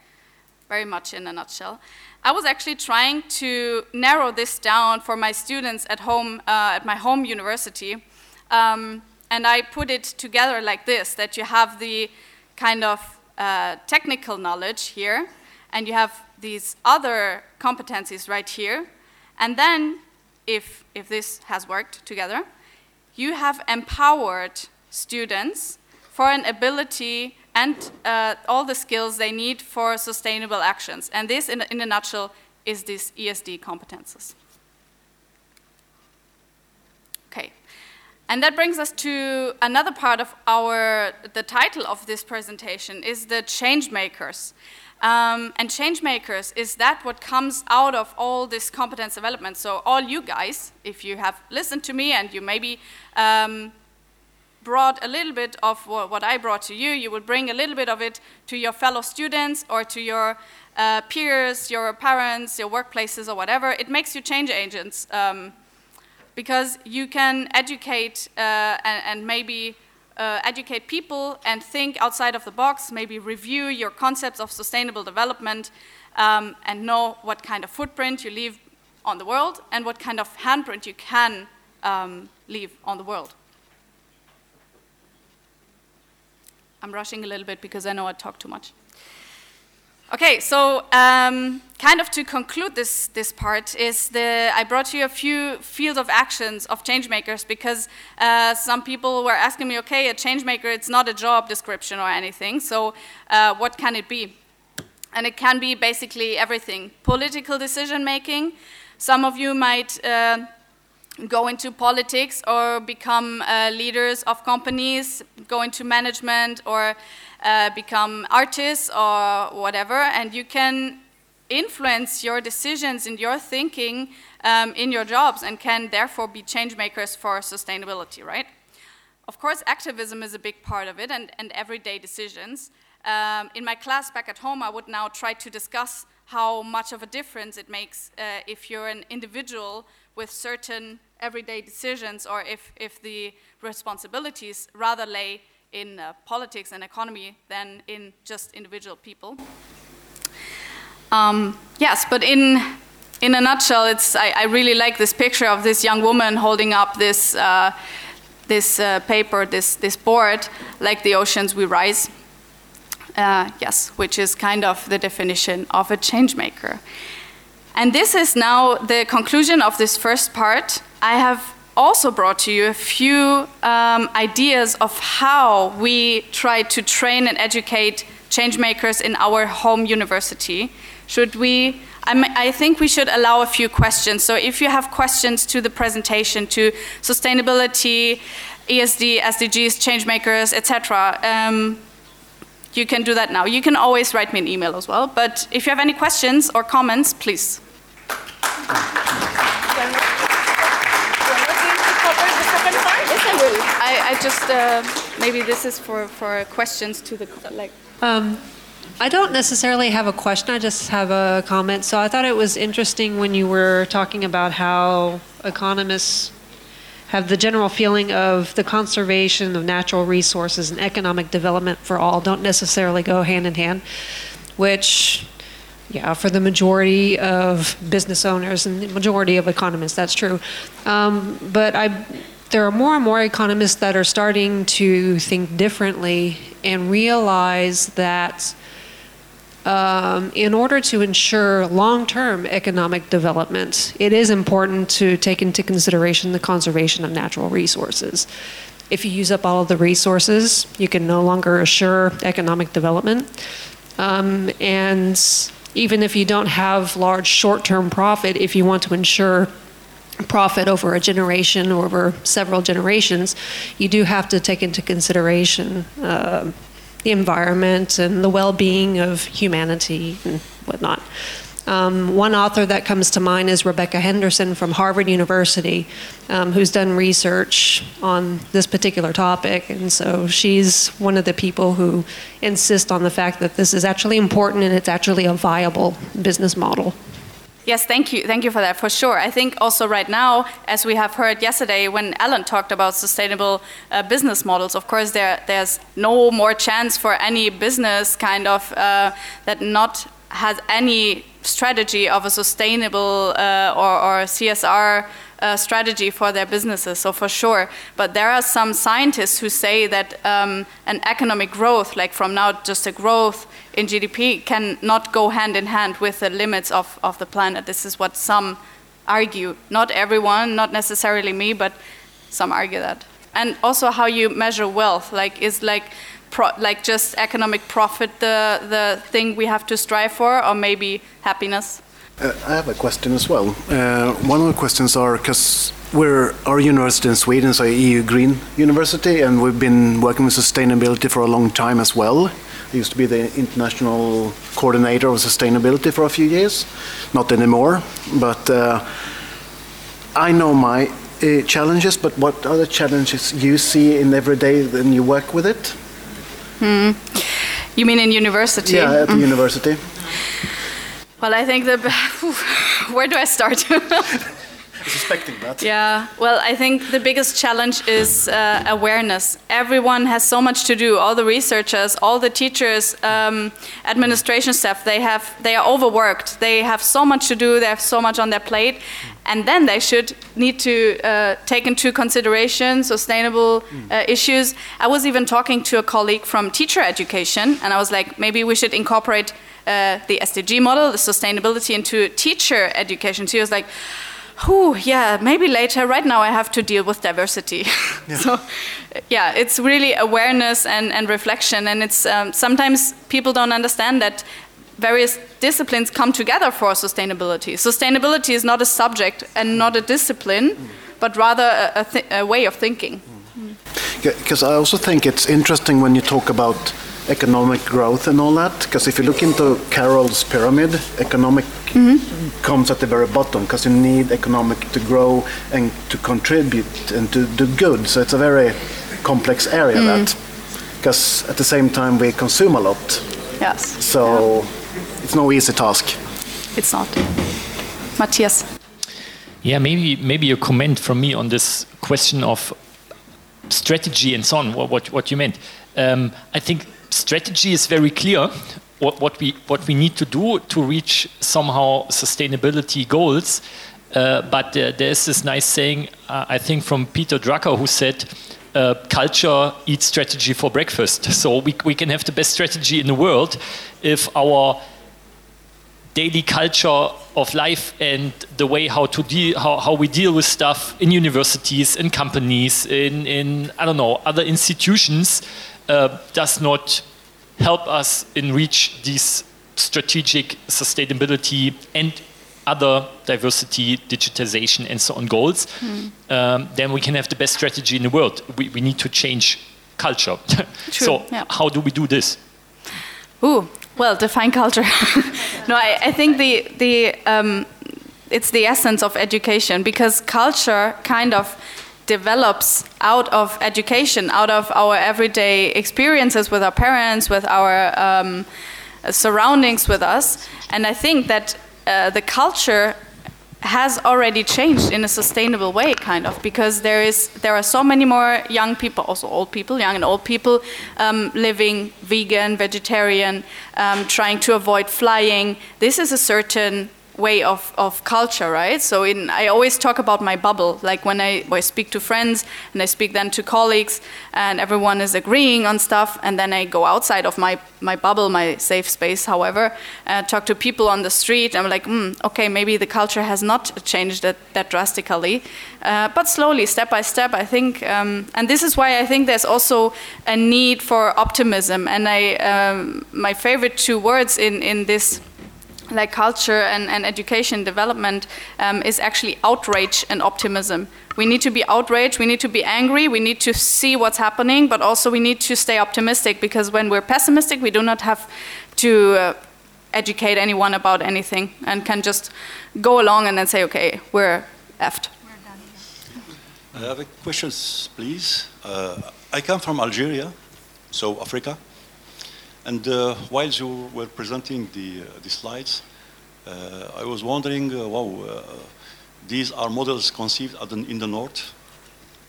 very much in a nutshell. I was actually trying to narrow this down for my students at home, uh, at my home university, um, and I put it together like this that you have the kind of uh, technical knowledge here, and you have these other competencies right here, and then if, if this has worked together, you have empowered students for an ability and uh, all the skills they need for sustainable actions. And this, in, in a nutshell, is these ESD competences. Okay. And that brings us to another part of our, the title of this presentation is the change makers. Um, and change makers is that what comes out of all this competence development. So all you guys, if you have listened to me and you maybe um, brought a little bit of what I brought to you, you will bring a little bit of it to your fellow students or to your uh, peers, your parents, your workplaces or whatever. It makes you change agents um, because you can educate uh, and, and, maybe uh, educate people and think outside of the box, maybe review your concepts of sustainable development um, and know what kind of footprint you leave on the world and what kind of handprint you can um, leave on the world. I'm rushing a little bit because I know I talk too much. Okay, so um, kind of to conclude this, this part is the, I brought you a few fields of actions of changemakers because uh, some people were asking me, okay, a changemaker, it's not a job description or anything, so uh, what can it be? And it can be basically everything. Political decision making. Some of you might uh, go into politics or become uh, leaders of companies, go into management or uh, become artists or whatever, and you can influence your decisions and your thinking um, in your jobs and can therefore be change makers for sustainability, right? Of course, activism is a big part of it and, and everyday decisions. Um, in my class back at home, I would now try to discuss how much of a difference it makes uh, if you're an individual with certain everyday decisions or if, if the responsibilities rather lay in uh, politics and economy than in just individual people. Um, yes, but in in a nutshell, it's I, I, really like this picture of this young woman holding up this uh, this uh, paper, this this board, like the oceans we rise. Uh, yes, which is kind of the definition of a change maker. And this is now the conclusion of this first part. I have also brought to you a few um, ideas of how we try to train and educate changemakers in our home university. Should we? I, think we should allow a few questions. So if you have questions to the presentation, to sustainability, ESD, SDGs, changemakers, etc., um, you can do that now. You can always write me an email as well. But if you have any questions or comments, please. I, I just uh, maybe this is for, for questions to the like. Um, I don't necessarily have a question. I just have a comment. So I thought it was interesting when you were talking about how economists have the general feeling of the conservation of natural resources and economic development for all don't necessarily go hand in hand, which yeah, for the majority of business owners and the majority of economists, that's true. Um, but I there are more and more economists that are starting to think differently and realize that um, in order to ensure long term economic development, it is important to take into consideration the conservation of natural resources. If you use up all of the resources, you can no longer assure economic development. Um, and even if you don't have large short term profit, if you want to ensure profit over a generation or over several generations, you do have to take into consideration uh, the environment and the well being of humanity and whatnot. Um, one author that comes to mind is Rebecca Henderson from Harvard University, um, who's done research on this particular topic. And so she's one of the people who insist on the fact that this is actually important and it's actually a viable business model. Yes, thank you. Thank you for that, for sure. I think also right now, as we have heard yesterday when Alan talked about sustainable uh, business models, of course, there, there's no more chance for any business kind of uh, that not has any strategy of a sustainable uh, or, or, CSR uh, strategy for their businesses, so for sure. But there are some scientists who say that um, an economic growth, like from now just a growth in GDP, can not go hand in hand with the limits of, of the planet. This is what some argue. Not everyone, not necessarily me, but some argue that. And also how you measure wealth. Like, is like, pro- like just economic profit the, the thing we have to strive for, or maybe happiness? Uh, I have a question as well. Uh, one of the questions are because we're our university in Sweden is a EU Green University, and we've been working with sustainability for a long time as well. I used to be the international coordinator of sustainability for a few years, not anymore. But uh, I know my uh, challenges. But what are the challenges you see in every day when you work with it? Hmm. You mean in university? Yeah, at the mm. university. Well, I think the *laughs* where do I start? *laughs* suspecting that. Yeah, well, I think the biggest challenge is uh, awareness. Everyone has so much to do. All the researchers, all the teachers, um, administration staff, they have they are overworked. They have so much to do. They have so much on their plate, and then they should need to uh, take into consideration sustainable uh, mm. issues. I was even talking to a colleague from teacher education, and I was like, maybe we should incorporate. Uh, the SDG model, the sustainability into teacher education. She was like, whew, yeah, maybe later. Right now, I have to deal with diversity. *laughs* Yeah. so, yeah, it's really awareness and, and reflection. And it's um, sometimes people don't understand that various disciplines come together for sustainability. Sustainability is not a subject and not a discipline, mm. but rather a, a, a, way of thinking. Because mm. I also think it's interesting when you talk about economic growth and all that. Because if you look into Carroll's pyramid, economic mm-hmm. comes at the very bottom because you need economic to grow and to contribute and to do good. So it's a very complex area mm. that because at the same time we consume a lot. Yes. So yeah. it's no easy task. It's not. Matthias. Yeah, maybe maybe a comment from me on this question of strategy and so on. What what, what you meant. Um, I think strategy is very clear. What, what, we, what we need to do to reach somehow sustainability goals. Uh, but uh, there's this nice saying, uh, I think, from Peter Drucker, who said, uh, culture eats strategy for breakfast. *laughs* So we, we can have the best strategy in the world if our daily culture of life and the way how to deal how, how we deal with stuff in universities in companies in, in i don't know other institutions uh, does not help us in reach these strategic sustainability and other diversity, digitization, and so on goals, mm. um, then we can have the best strategy in the world. We, we need to change culture. *laughs* so, yeah. how do we do this? Ooh, well, define culture. *laughs* no, I, I, think the the um, it's the essence of education because culture kind of develops out of education, out of our everyday experiences with our parents, with our um, surroundings with us. And I think that uh, the culture has already changed in a sustainable way, kind of, because there is there are so many more young people, also old people, young and old people, um, living vegan, vegetarian, um, trying to avoid flying. This is a certain way of, of culture, right? So in, I always talk about my bubble, like when I, when I speak to friends and I speak then to colleagues and everyone is agreeing on stuff and then I go outside of my, my bubble, my safe space, however, uh, talk to people on the street. I'm like, mm, okay, maybe the culture has not changed that, that drastically, uh, but slowly, step by step, I think, um, and this is why I think there's also a need for optimism. And I, um, my favorite two words in, in this like culture and, and education development um, is actually outrage and optimism. We need to be outraged, we need to be angry, we need to see what's happening, but also we need to stay optimistic because when we're pessimistic, we do not have to uh, educate anyone about anything and can just go along and then say, okay, we're effed. I have a question, please. Uh, I come from Algeria, so Africa. And uh, while you were presenting the, uh, the slides, uh, I was wondering, uh, wow, uh, these are models conceived in the north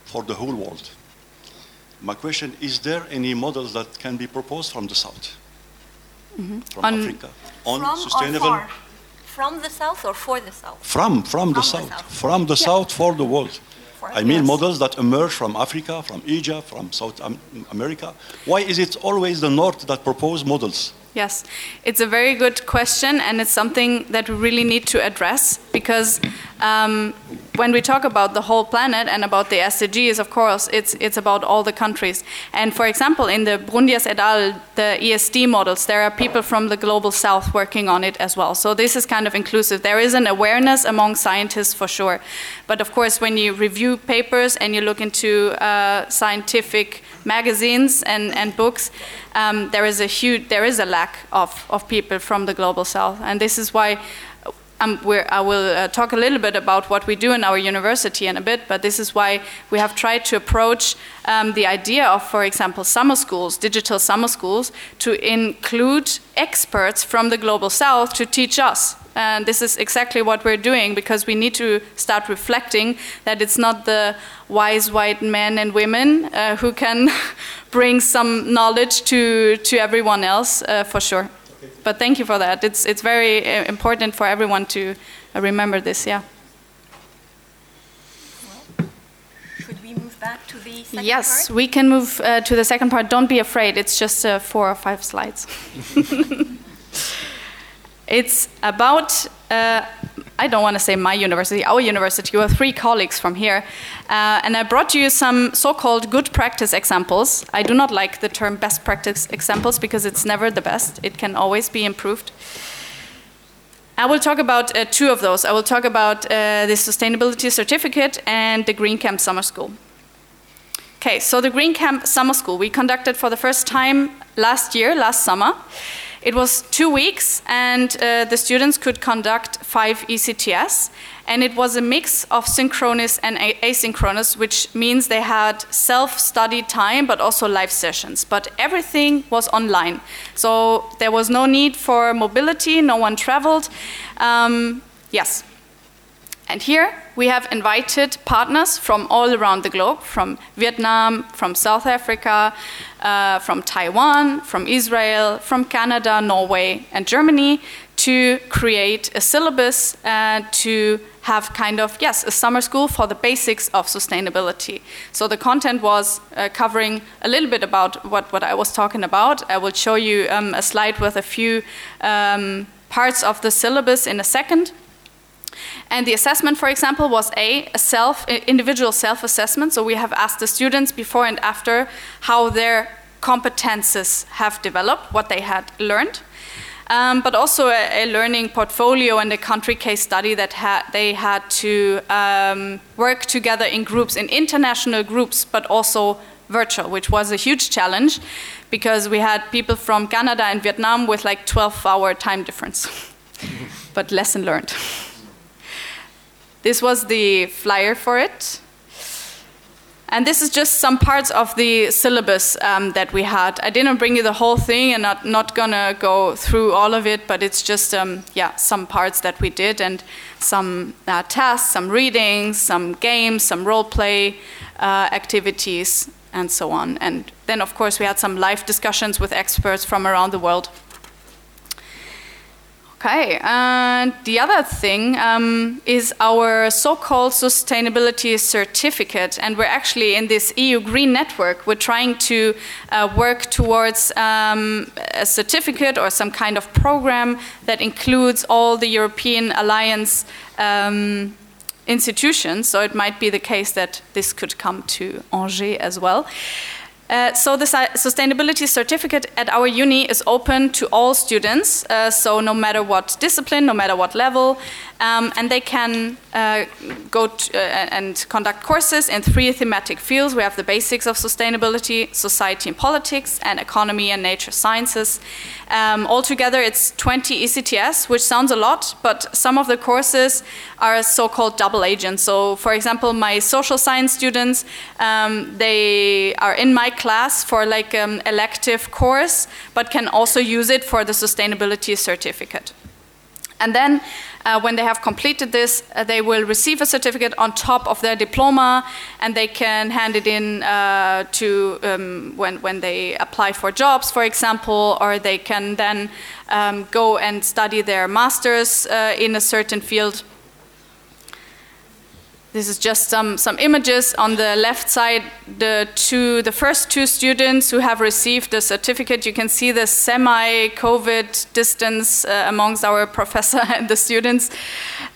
for the whole world. My question, is there any models that can be proposed from the south? Mm -hmm. From on Africa? On from sustainable... From the south or for the south? From, from, from the, the south. south. From the yeah. south for the world. I mean yes. models that emerge from Africa, from Asia, from South America. Why is it always the North that propose models? Yes, it's a very good question, and it's something that we really need to address because um, when we talk about the whole planet and about the SDGs, of course, it's, it's about all the countries. And for example, in the Brundiers et al., the ESD models, there are people from the global south working on it as well. So this is kind of inclusive. There is an awareness among scientists for sure. But of course, when you review papers and you look into uh, scientific magazines and, and books, um, there is a huge, there is a lack of, of people from the global south. And this is why um, I will uh, talk a little bit about what we do in our university in a bit, but this is why we have tried to approach um, the idea of, for example, summer schools, digital summer schools, to include experts from the global south to teach us. And this is exactly what we're doing because we need to start reflecting that it's not the wise white men and women uh, who can *laughs* bring some knowledge to, to everyone else, uh, for sure. But thank you for that. It's, it's very uh, important for everyone to uh, remember this, yeah. Should we move back to the second Yes, part? we can move uh, to the second part. Don't be afraid, it's just uh, four or five slides. *laughs* it's about, uh, I don't want to say my university, our university. We have three colleagues from here. Uh, and I brought you some so called good practice examples. I do not like the term best practice examples because it's never the best, it can always be improved. I will talk about uh, two of those. I will talk about uh, the sustainability certificate and the Green Camp Summer School. Okay, so the Green Camp Summer School we conducted for the first time last year, last summer. It was two weeks, and uh, the students could conduct five ECTS. And it was a mix of synchronous and asynchronous, which means they had self study time but also live sessions. But everything was online. So there was no need for mobility, no one traveled. Um, yes, and here we have invited partners from all around the globe from Vietnam, from South Africa, uh, from Taiwan, from Israel, from Canada, Norway, and Germany to create a syllabus uh, to have kind of, yes, a summer school for the basics of sustainability. So the content was uh, covering a little bit about what, what I was talking about. I will show you um, a slide with a few um, parts of the syllabus in a second. And the assessment, for example, was A, self, individual self-assessment. So we have asked the students before and after how their competences have developed, what they had learned. Um, but also a, a, learning portfolio and a country case study that ha they had to um, work together in groups, in international groups, but also virtual, which was a huge challenge because we had people from Canada and Vietnam with like 12 hour time difference. *laughs* but lesson learned. *laughs* This was the flyer for it. And this is just some parts of the syllabus um, that we had. I didn't bring you the whole thing and not, not gonna go through all of it, but it's just, um, yeah, some parts that we did and some uh, tasks, some readings, some games, some role play uh, activities, and so on. And then, of course, we had some live discussions with experts from around the world. Okay, and the other thing um, is our so called sustainability certificate. And we're actually in this EU Green Network, we're trying to uh, work towards um, a certificate or some kind of program that includes all the European Alliance. Um, institutions, so it might be the case that this could come to Angers as well. Uh, so the sustainability certificate at our uni is open to all students, uh, so no matter what discipline, no matter what level, um, and they can uh, go uh, and conduct courses in three thematic fields. We have the basics of sustainability, society and politics, and economy and nature sciences. Um, altogether, it's 20 ECTS, which sounds a lot, but some of the courses are so-called double agents. So, for example, my social science students, um, they are in my class for like an um, elective course, but can also use it for the sustainability certificate. And then uh, when they have completed this, uh, they will receive a certificate on top of their diploma, and they can hand it in uh, to um, when, when they apply for jobs, for example, or they can then um, go and study their master's uh, in a certain field. This is just some, some images on the left side. The two, the first two students who have received the certificate, you can see the semi-COVID distance uh, amongst our *laughs* professor and the students.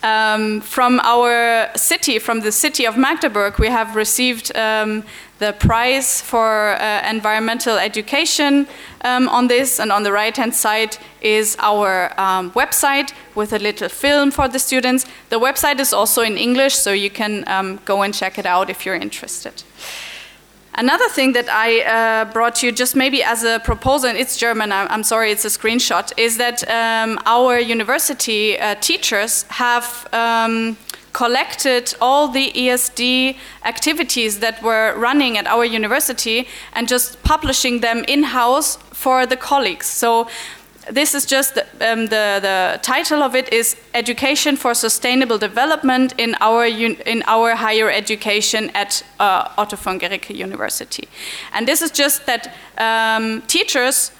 Um, from our city, from the city of Magdeburg, we have received um, the prize for uh, environmental education um, on this, and on the right hand side is our um, website with a little film for the students. The website is also in English, so you can um, go and check it out if you're interested. Another thing that I uh, brought you, just maybe as a proposal, and it's German, I'm, I'm sorry, it's a screenshot, is that um, our university uh, teachers have um, collected all the ESD activities that were running at our university and just publishing them in house for the colleagues. So this is just um, the, the title of it is education for sustainable development in our in our higher education at uh, Otto von Guericke University and this is just that um, teachers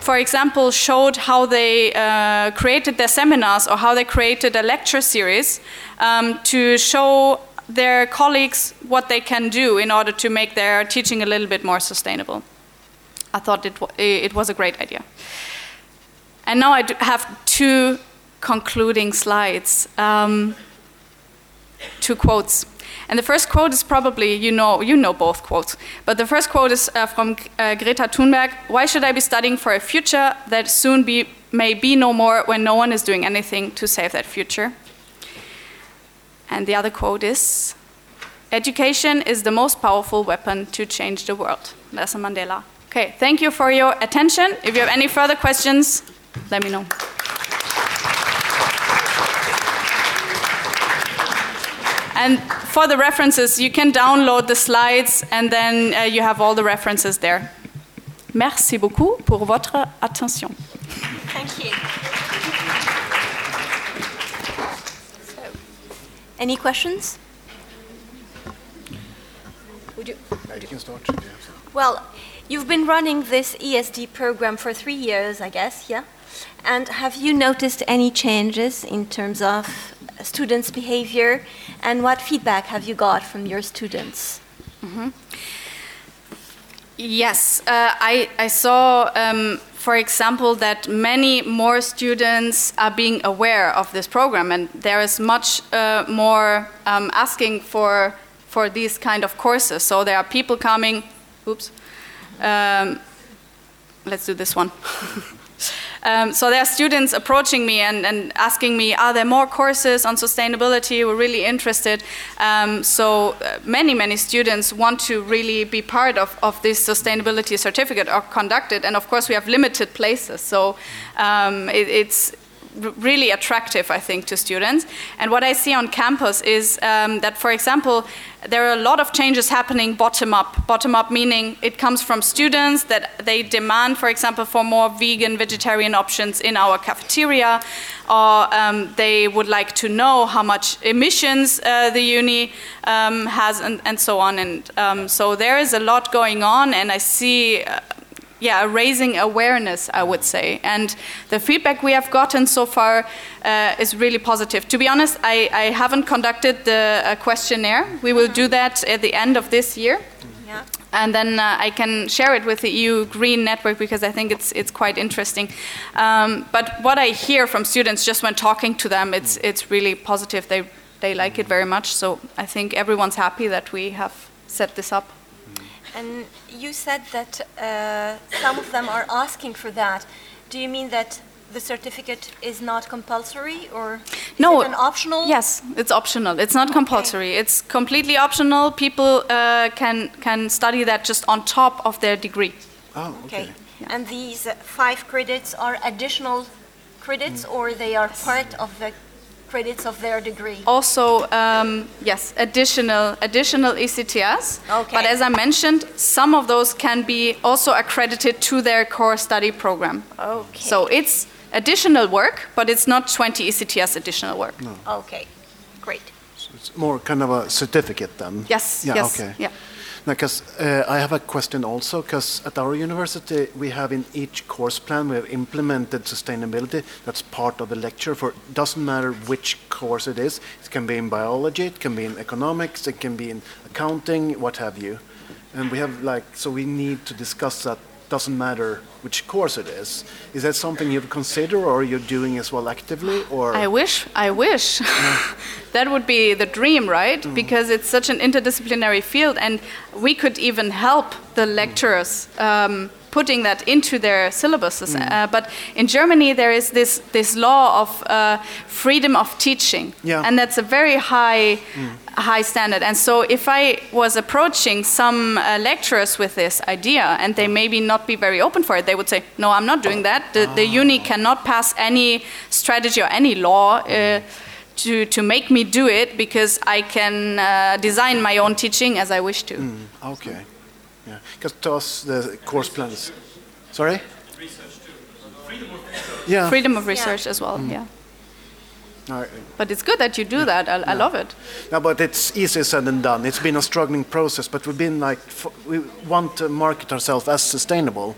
for example showed how they uh, created their seminars or how they created a lecture series um, to show their colleagues what they can do in order to make their teaching a little bit more sustainable I thought it, it was a great idea. And now I have two concluding slides, um, two quotes. And the first quote is probably, you know, you know both quotes, but the first quote is uh, from uh, Greta Thunberg Why should I be studying for a future that soon be, may be no more when no one is doing anything to save that future? And the other quote is Education is the most powerful weapon to change the world. Nelson Mandela. Okay, thank you for your attention. If you have any further questions, let me know. And for the references, you can download the slides and then uh, you have all the references there. Merci beaucoup pour votre attention. Thank you. So, any questions? Would you? You can start. Well, you've been running this ESD program for three years, I guess, yeah? And have you noticed any changes in terms of students' behavior? And what feedback have you got from your students? Mm-hmm. Yes, uh, I, I, saw, um, for example, that many more students are being aware of this program, and there is much uh, more um, asking for for these kind of courses. So there are people coming. Oops. Um, let's do this one. *laughs* Um, so there are students approaching me and, and, asking me, are there more courses on sustainability? We're really interested. Um, so uh, many, many students want to really be part of, of this sustainability certificate or conduct it. And of course, we have limited places. So um, it, it's really attractive, I think, to students. And what I see on campus is um, that, for example, there are a lot of changes happening bottom up. Bottom up meaning it comes from students that they demand, for example, for more vegan, vegetarian options in our cafeteria, or um, they would like to know how much emissions uh, the uni um, has, and, and, so on. And um, so there is a lot going on, and I see. Yeah, raising awareness, I would say. And the feedback we have gotten so far uh, is really positive. To be honest, I, I haven't conducted the uh, questionnaire. We will do that at the end of this year. Yeah. And then uh, I can share it with the EU Green Network because I think it's, it's quite interesting. Um, but what I hear from students just when talking to them, it's, it's really positive. They, they like it very much. So I think everyone's happy that we have set this up. And you said that uh, some of them are asking for that. Do you mean that the certificate is not compulsory or no, it an optional? Yes, it's optional. It's not okay. compulsory. It's completely optional. People uh, can can study that just on top of their degree. Oh, okay. okay. Yeah. And these five credits are additional credits, mm. or they are part of the credits of their degree? Also, um, yes, additional additional ECTS. Okay. But as I mentioned, some of those can be also accredited to their core study program. Okay. So it's additional work, but it's not 20 ECTS additional work. No. Okay, great. So it's more kind of a certificate then. Yes. Yeah. Yes, okay. Yeah. Because uh, I have a question also, because at our university we have in each course plan we have implemented sustainability. That's part of the lecture. For doesn't matter which course it is. It can be in biology, it can be in economics, it can be in accounting, what have you. And we have like so we need to discuss that. Doesn't matter which course it is. Is that something you've considered, or you're doing as well actively, or? I wish, I wish. *laughs* that would be the dream, right? Because it's such an interdisciplinary field, and we could even help the lecturers um, putting that into their syllabuses. Uh, but in Germany, there is this, this law of uh, freedom of teaching, Yeah. and that's a very high, high standard. And so, if I was approaching some uh, lecturers with this idea, and they maybe not be very open for it, they would say, "No, I'm not doing that. The, the uni cannot pass any strategy or any law." Uh, to, to make me do it because I can uh, design my own teaching as I wish to. Okay. Yeah. Because to us the course plans. Sorry. Yeah. Freedom of research as well, yeah. No, But it's good that you do that. I, I love it. No, but it's easier said than done. It's been a struggling process, but we've been like, f- we want to market ourselves as sustainable.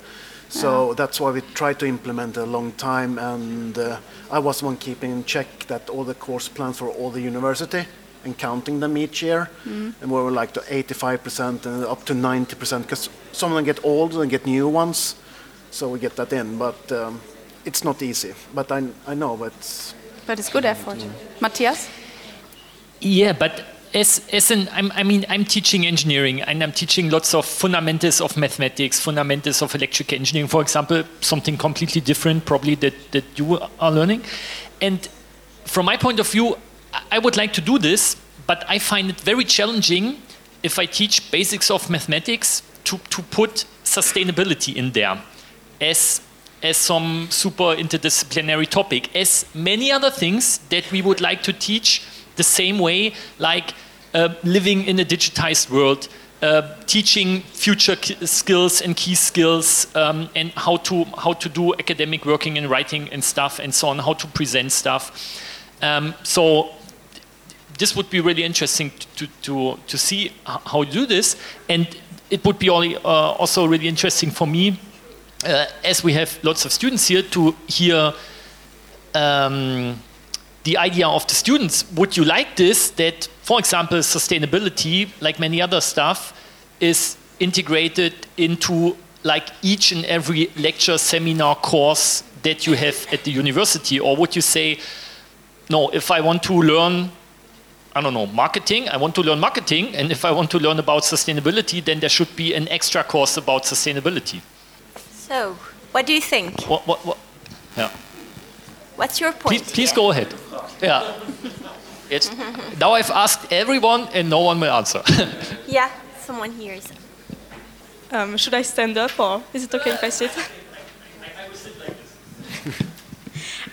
So that's why we try to implement a long time. And uh, I was one keeping in check that all the course plans for all the university and counting them each year. And we were like to 85% and up to 90% because some of them get old and get new ones. So we get that in. But um, it's not easy. But I, I know, but But it's good effort. Matthias? Yeah, but as, as an, I'm, I mean, I'm teaching engineering and I'm teaching lots of fundamentals of mathematics, fundamentals of electrical engineering, for example, something completely different probably that, that you are learning. And from my point of view, I- would like to do this, but I find it very challenging if I teach basics of mathematics to, to put sustainability in there as as some super interdisciplinary topic, as many other things that we would like to teach the same way, like uh, living in a digitized world, uh, teaching future skills and key skills, um, and how to how to do academic working and writing and stuff, and so on, how to present stuff. Um, so this would be really interesting to, to, to see how you do this. And it would be only, uh, also really interesting for me, uh, as we have lots of students here, to hear um, the idea of the students. Would you like this? That, for example, sustainability, like many other stuff, is integrated into like each and every lecture, seminar, course that you have at the university? Or would you say, no, if I want to learn I don't know, marketing. I want to learn marketing, and if I want to learn about sustainability, then there should be an extra course about sustainability. So, what do you think? What, what, what? Yeah. What's your point? Please, please go ahead. Yeah. It's, now I've asked everyone, and no one will answer. *laughs* Yeah, someone here is. Um, should I stand up or is it okay if I sit? *laughs*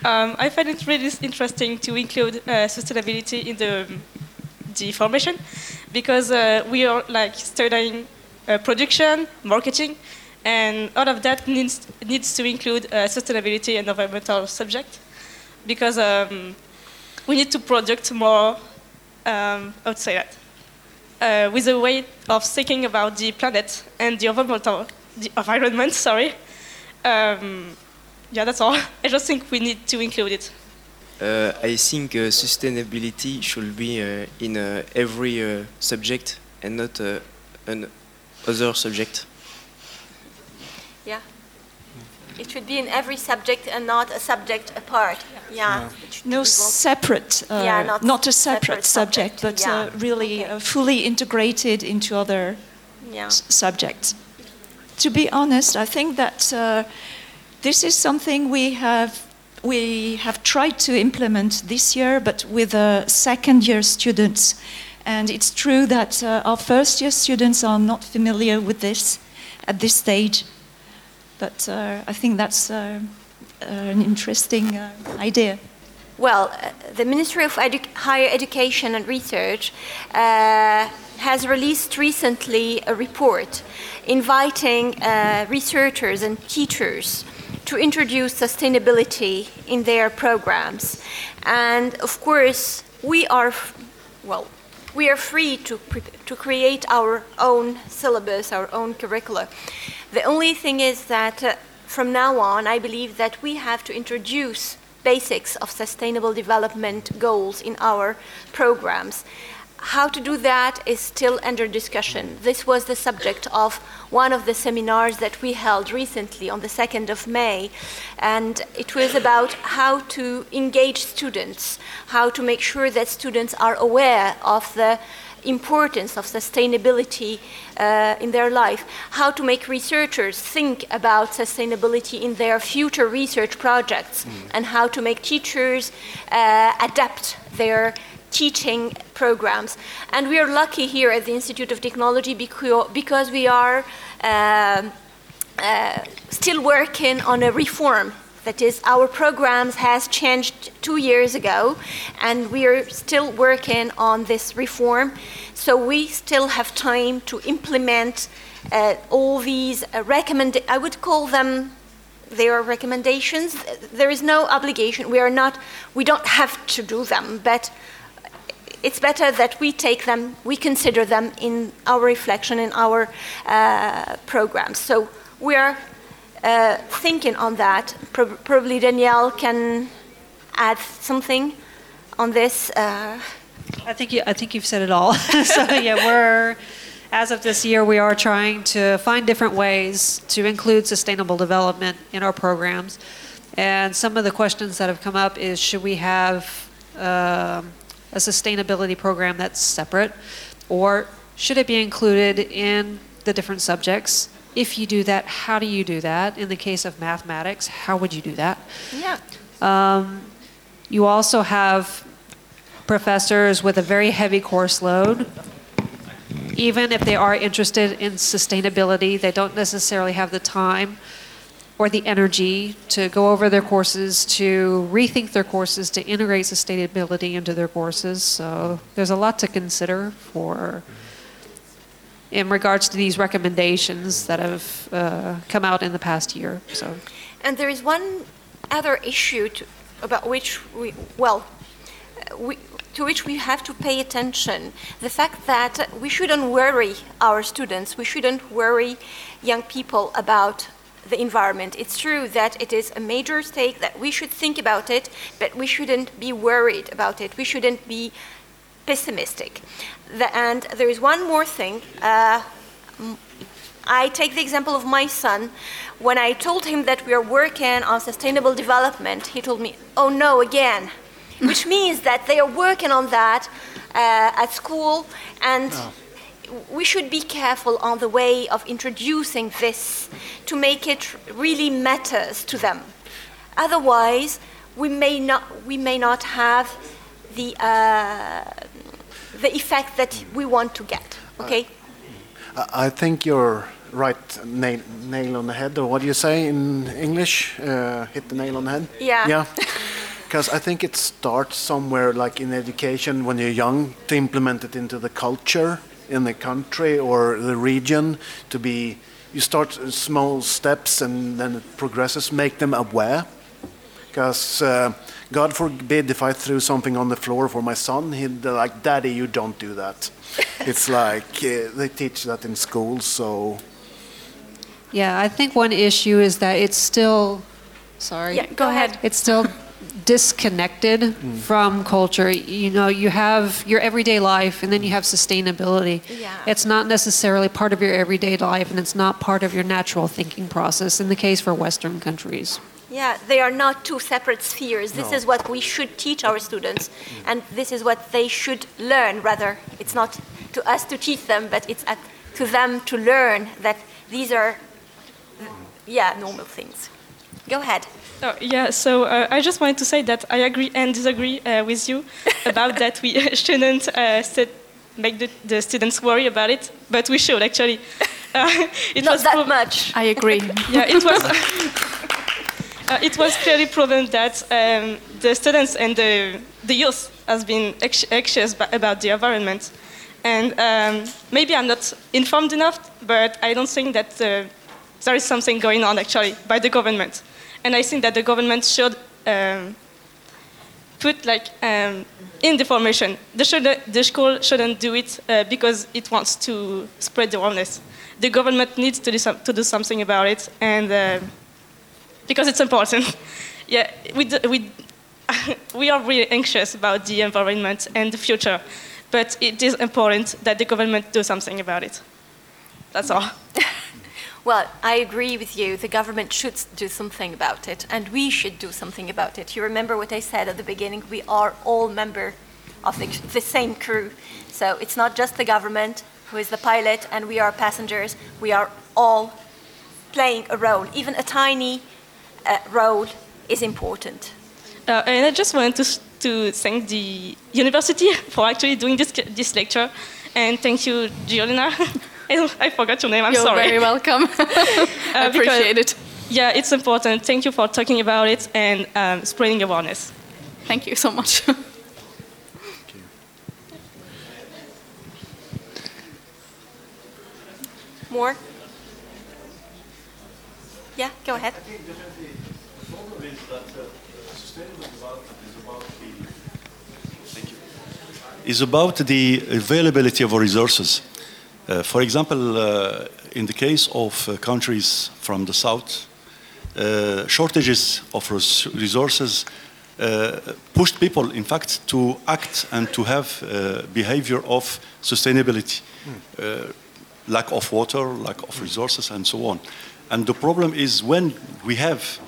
um, I find it really interesting to include uh, sustainability in the, the formation because uh, we are like studying uh, production, marketing, and all of that needs, needs to include uh, sustainability and environmental subject because um, we need to produce more, um, say that, uh, with a way of thinking about the planet and the environmental, the environment. Sorry. Um, yeah, that's all. *laughs* I just think we need to include it. Uh, I think uh, sustainability should be uh, in uh, every uh, subject and not uh, an other subject. Yeah. It should be in every subject and not a subject apart. Yeah. It should No separate, uh, Yeah, not, not a separate, separate subject, subject, but yeah. uh, really Okay. uh, fully integrated into other Yeah. s- subjects. To be honest, I think that uh, this is something we have we have tried to implement this year, but with uh, second year students. And it's true that uh, our first year students are not familiar with this at this stage. But uh, I think that's uh, an interesting uh, idea. Well, uh, the Ministry of Edu- Higher Education and Research has released recently a report inviting researchers and teachers to introduce sustainability in their programs. And of course, we are, well, we are free to, to create our own syllabus, our own curricula. The only thing is that uh, from now on, I believe that we have to introduce basics of sustainable development goals in our programs. How to do that is still under discussion. This was the subject of one of the seminars that we held recently on the 2nd of May, and it was about how to engage students, how to make sure that students are aware of the importance of sustainability uh, in their life, how to make researchers think about sustainability in their future research projects, mm. and how to make teachers uh, adapt their teaching programs. And we are lucky here at the Institute of Technology because we are uh, uh, still working on a reform. That is, our programs has changed two years ago, and we are still working on this reform. So we still have time to implement uh, all these uh, recommend. I would call them they are recommendations. There is no obligation. We are not. We don't have to do them, but it's better that we take them, we consider them in our reflection, in our uh, programs. So we are uh, thinking on that. Pro probably Danielle can add something on this. Uh, I think you, I think you've said it all. *laughs* so yeah, we're as of this year, we are trying to find different ways to include sustainable development in our programs. And some of the questions that have come up is should we have um, a sustainability program that's separate? Or should it be included in the different subjects? If you do that, how do you do that? In the case of mathematics, how would you do that? Yeah. Um, you also have professors with a very heavy course load. Even if they are interested in sustainability, they don't necessarily have the time or the energy to go over their courses, to rethink their courses, to integrate sustainability into their courses. So there's a lot to consider for in regards to these recommendations that have uh, come out in the past year. So, and there is one other issue to, about which we well. We, to which we have to pay attention. The fact that we shouldn't worry our students, we shouldn't worry young people about the environment. It's true that it is a major stake, that we should think about it, but we shouldn't be worried about it. We shouldn't be pessimistic. The, and there is one more thing. Uh, I take the example of my son. When I told him that we are working on sustainable development, he told me, oh no, again. *laughs* Which means that they are working on that uh, at school and. Oh we should be careful on the way of introducing this to make it really matters to them. Otherwise, we may not, we may not have the, uh, the effect that we want to get. Okay? Uh, I think you're right, nail, nail on the head, or what do you say in English? Uh, hit the nail on the head? Yeah. Yeah. Because I think it starts somewhere like in education when you're young to implement it into the culture in the country or the region to be you start small steps and then it progresses. Make them aware. Because uh, god forbid if i threw something on the floor for my son he'd like daddy you don't do that. *laughs* It's like uh, they teach that in school so. Yeah i think one issue is that it's still sorry. Yeah, go ahead. It's still disconnected mm. from culture. You know, you have your everyday life and then you have sustainability. Yeah. It's not necessarily part of your everyday life and it's not part of your natural thinking process in the case for Western countries. Yeah, they are not two separate spheres. This no. is what we should teach our students, mm. and this is what they should learn, rather. It's not to us to teach them, but it's at, to them to learn that these are, yeah, normal things. Go ahead. Oh, yeah, so uh, I just wanted to say that I agree and disagree uh, with you *laughs* about that we *laughs* shouldn't uh, make the, the, students worry about it, but we should actually. *laughs* Uh, it Not was that much. I agree. yeah, it was. Uh, it was clearly proven that um, the students and the, the youth has been anxious about the environment. And um, maybe I'm not informed enough, but I don't think that uh, there is something going on actually by the government. And I think that the government should um, put like um, in the formation. The, should, the school shouldn't do it uh, because it wants to spread the awareness. The government needs to do, some, to do something about it, and uh, because it's important. *laughs* yeah, we, d- we, *laughs* we are really anxious about the environment and the future, but it is important that the government do something about it. That's all. *laughs* Well, I agree with you. The government should do something about it, and we should do something about it. You remember what I said at the beginning? We are all member of the, the same crew. So it's not just the government who is the pilot, and we are passengers. We are all playing a role. Even a tiny uh, role is important. Uh, and I just wanted to, to thank the university *laughs* for actually doing this, this lecture, and thank you, Giolina. *laughs* *laughs* I forgot your name. I'm You're sorry. very welcome. *laughs* *laughs* I Uh, because- appreciate it. Yeah, it's important. Thank you for talking about it and um, spreading awareness. Thank you so much. More? Yeah, go ahead. I think definitely the problem is that uh, sustainable development is about the, thank you, is about the availability of resources. Uh, for example, uh, in the case of uh, countries from the south, shortages of res- resources uh, pushed people, in fact, to act and to have uh, behavior of sustainability, uh, lack of water, lack of resources, and so on. And the problem is when we have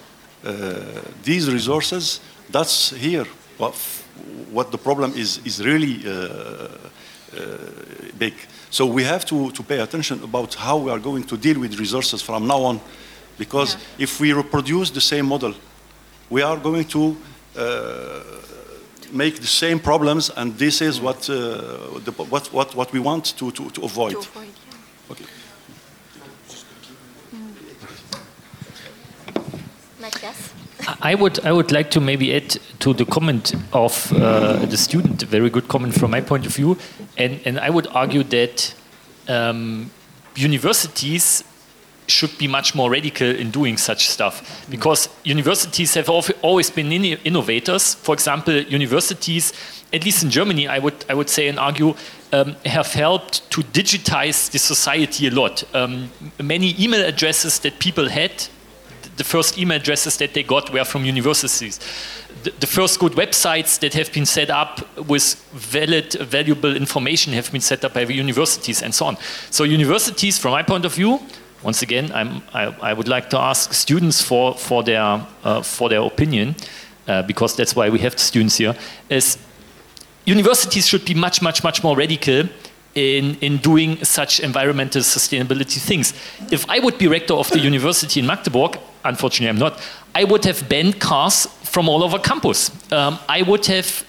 these resources, that's here what, what the problem is, is really big. So we have to, to pay attention about how we are going to deal with resources from now on. Because if we reproduce the same model, we are going to uh, make the same problems, and this is what, uh, the, what, what, what we want to, to, to avoid. To avoid, yeah. Okay. Matthias? I would I would like to maybe add to the comment of uh, the student, a very good comment from my point of view, and and I would argue that um, universities should be much more radical in doing such stuff because universities have always been in- innovators. For example, universities, at least in Germany, I would I would say and argue, um, have helped to digitize the society a lot. Um, many email addresses that people had the first email addresses that they got were from universities. The, the first good websites that have been set up with valid, valuable information have been set up by the universities and so on. So universities, from my point of view, once again, I'm, I, I would like to ask students for, for, their, uh, for their opinion, uh, because that's why we have the students here, is universities should be much, much, much more radical in, in doing such environmental sustainability things. If I would be rector of the *coughs* university in Magdeburg, unfortunately I'm not, I would have banned cars from all over campus. Um, I would have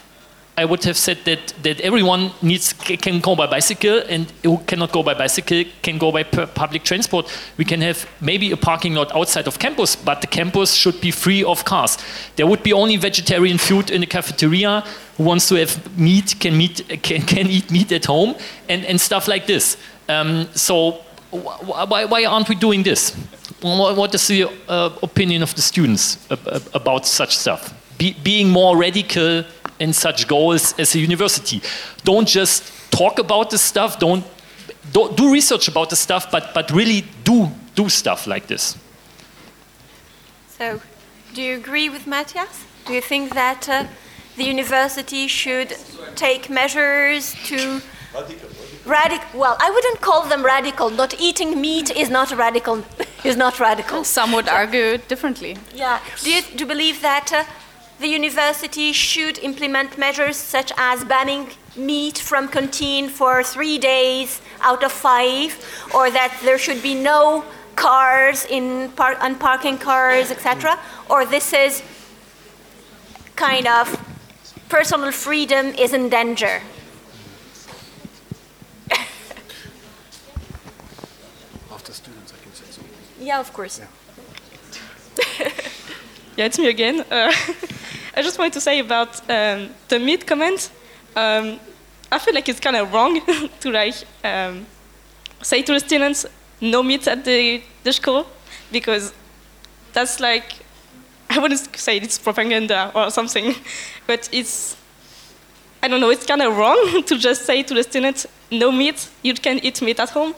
I would have said that, that everyone needs can go by bicycle and who cannot go by bicycle can go by pu- public transport. We can have maybe a parking lot outside of campus, but the campus should be free of cars. There would be only vegetarian food in the cafeteria. Who wants to have meat can meat can, can eat meat at home and, and stuff like this. Um, so wh- why, why aren't we doing this? What, what is the uh, opinion of the students ab- ab- about such stuff? Be, being more radical in such goals as a university. Don't just talk about the stuff. Don't, don't do research about the stuff, but but really do do stuff like this. So, do you agree with Matthias? Do you think that uh, the university should take measures to radical? Well, I wouldn't call them radical. Not eating meat is not radical. *laughs* is not radical. Some would argue differently. Yeah. Do you, do you believe that uh, the university should implement measures such as banning meat from canteen for three days out of five, or that there should be no cars in park on parking cars, etc.? Or this is kind of personal freedom is in danger? After students, I can say something. Yeah, of course. *laughs* Yeah, it's me again. Uh, *laughs* I just wanted to say about um, the meat comment. Um, I feel like it's kind of wrong *laughs* to like um, say to the students no meat at the, the school because that's like I wouldn't say it's propaganda or something, but it's, I don't know, it's kind of wrong to just say to the students, no meat, you can eat meat at home.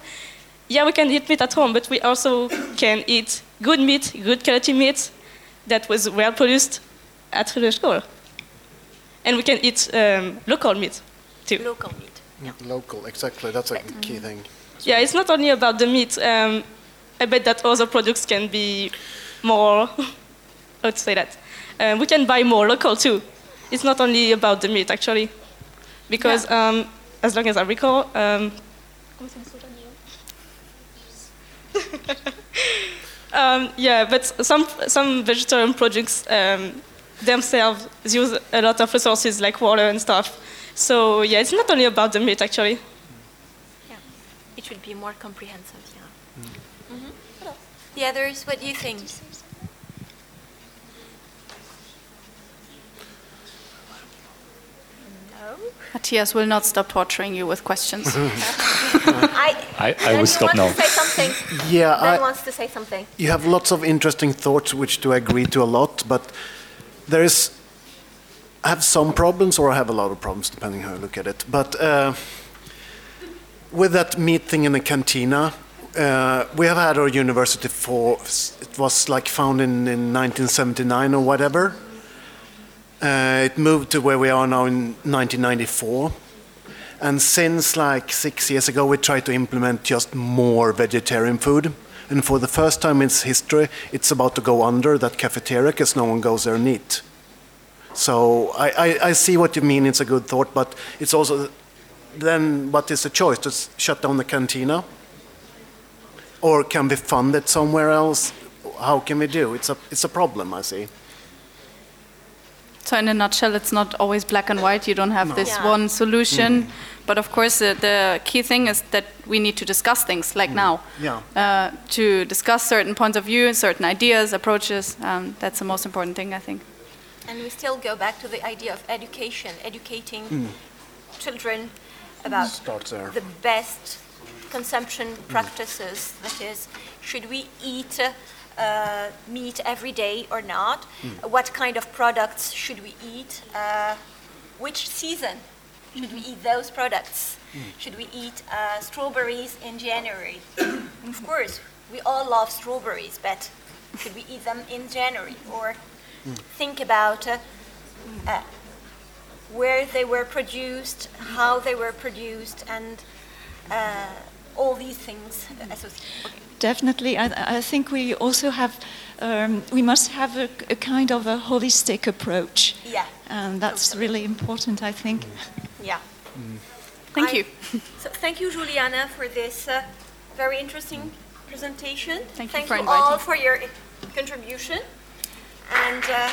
Yeah, we can eat meat at home, but we also can eat good meat, good quality meat that was well produced at the school. And we can eat um, local meat too. Local meat. Yeah. Local, exactly. That's a key thing. Yeah, it's not only about the meat. Um, I bet that other products can be more, *laughs* how to say that? Um, we can buy more local too. It's not only about the meat actually. Because um, as long as I recall, *laughs* um, yeah, but some, some vegetarian projects um, themselves use a lot of resources like water and stuff. So yeah, it's not only about the meat actually. Yeah. It should be more comprehensive, yeah. Mhm. The others, what do you think? No? Matthias will not stop torturing you with questions. *laughs* *laughs* I, I- I will stop now. say something. *laughs* Yeah, Dan I- wants to say something. You have lots of interesting thoughts, which do I agree to a lot, but there is. I have some problems, or I have a lot of problems, depending how you look at it. But uh, with that meat thing in the cantina, uh, we have had our university for. It was like founded in, in 1979 or whatever. Uh, it moved to where we are now in 1994. And since like six years ago, we tried to implement just more vegetarian food. And for the first time in its history, it's about to go under that cafeteria because no one goes there and eat. So I, I, I see what you mean. It's a good thought, but it's also then what is the choice? To shut down the cantina, or can be funded somewhere else? How can we do? It's a it's a problem. I see. So, in a nutshell, it's not always black and white. You don't have this Yeah. one solution. But of course, the, the key thing is that we need to discuss things like now. Yeah. Uh, to discuss certain points of view, certain ideas, approaches. Um, that's the most important thing, I think. And we still go back to the idea of education, educating Mm. children about Starts there. the best consumption practices. That is, should we eat uh, meat every day or not? Mm. What kind of products should we eat? Uh, which season should we eat those products? Should we eat uh, strawberries in January? of course, we all love strawberries, but should we eat them in January? Or think about uh, uh, where they were produced, how they were produced, and uh, all these things associated. Okay. Definitely, I, I think we also have, um, we must have a, a kind of a holistic approach. Yeah. And that's really important, I think. Yeah. Thank I- you. *laughs* So thank you, Juliana, for this uh, very interesting presentation. Thank you thank for you all inviting. for your contribution. And uh,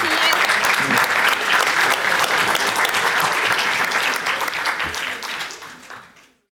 see you.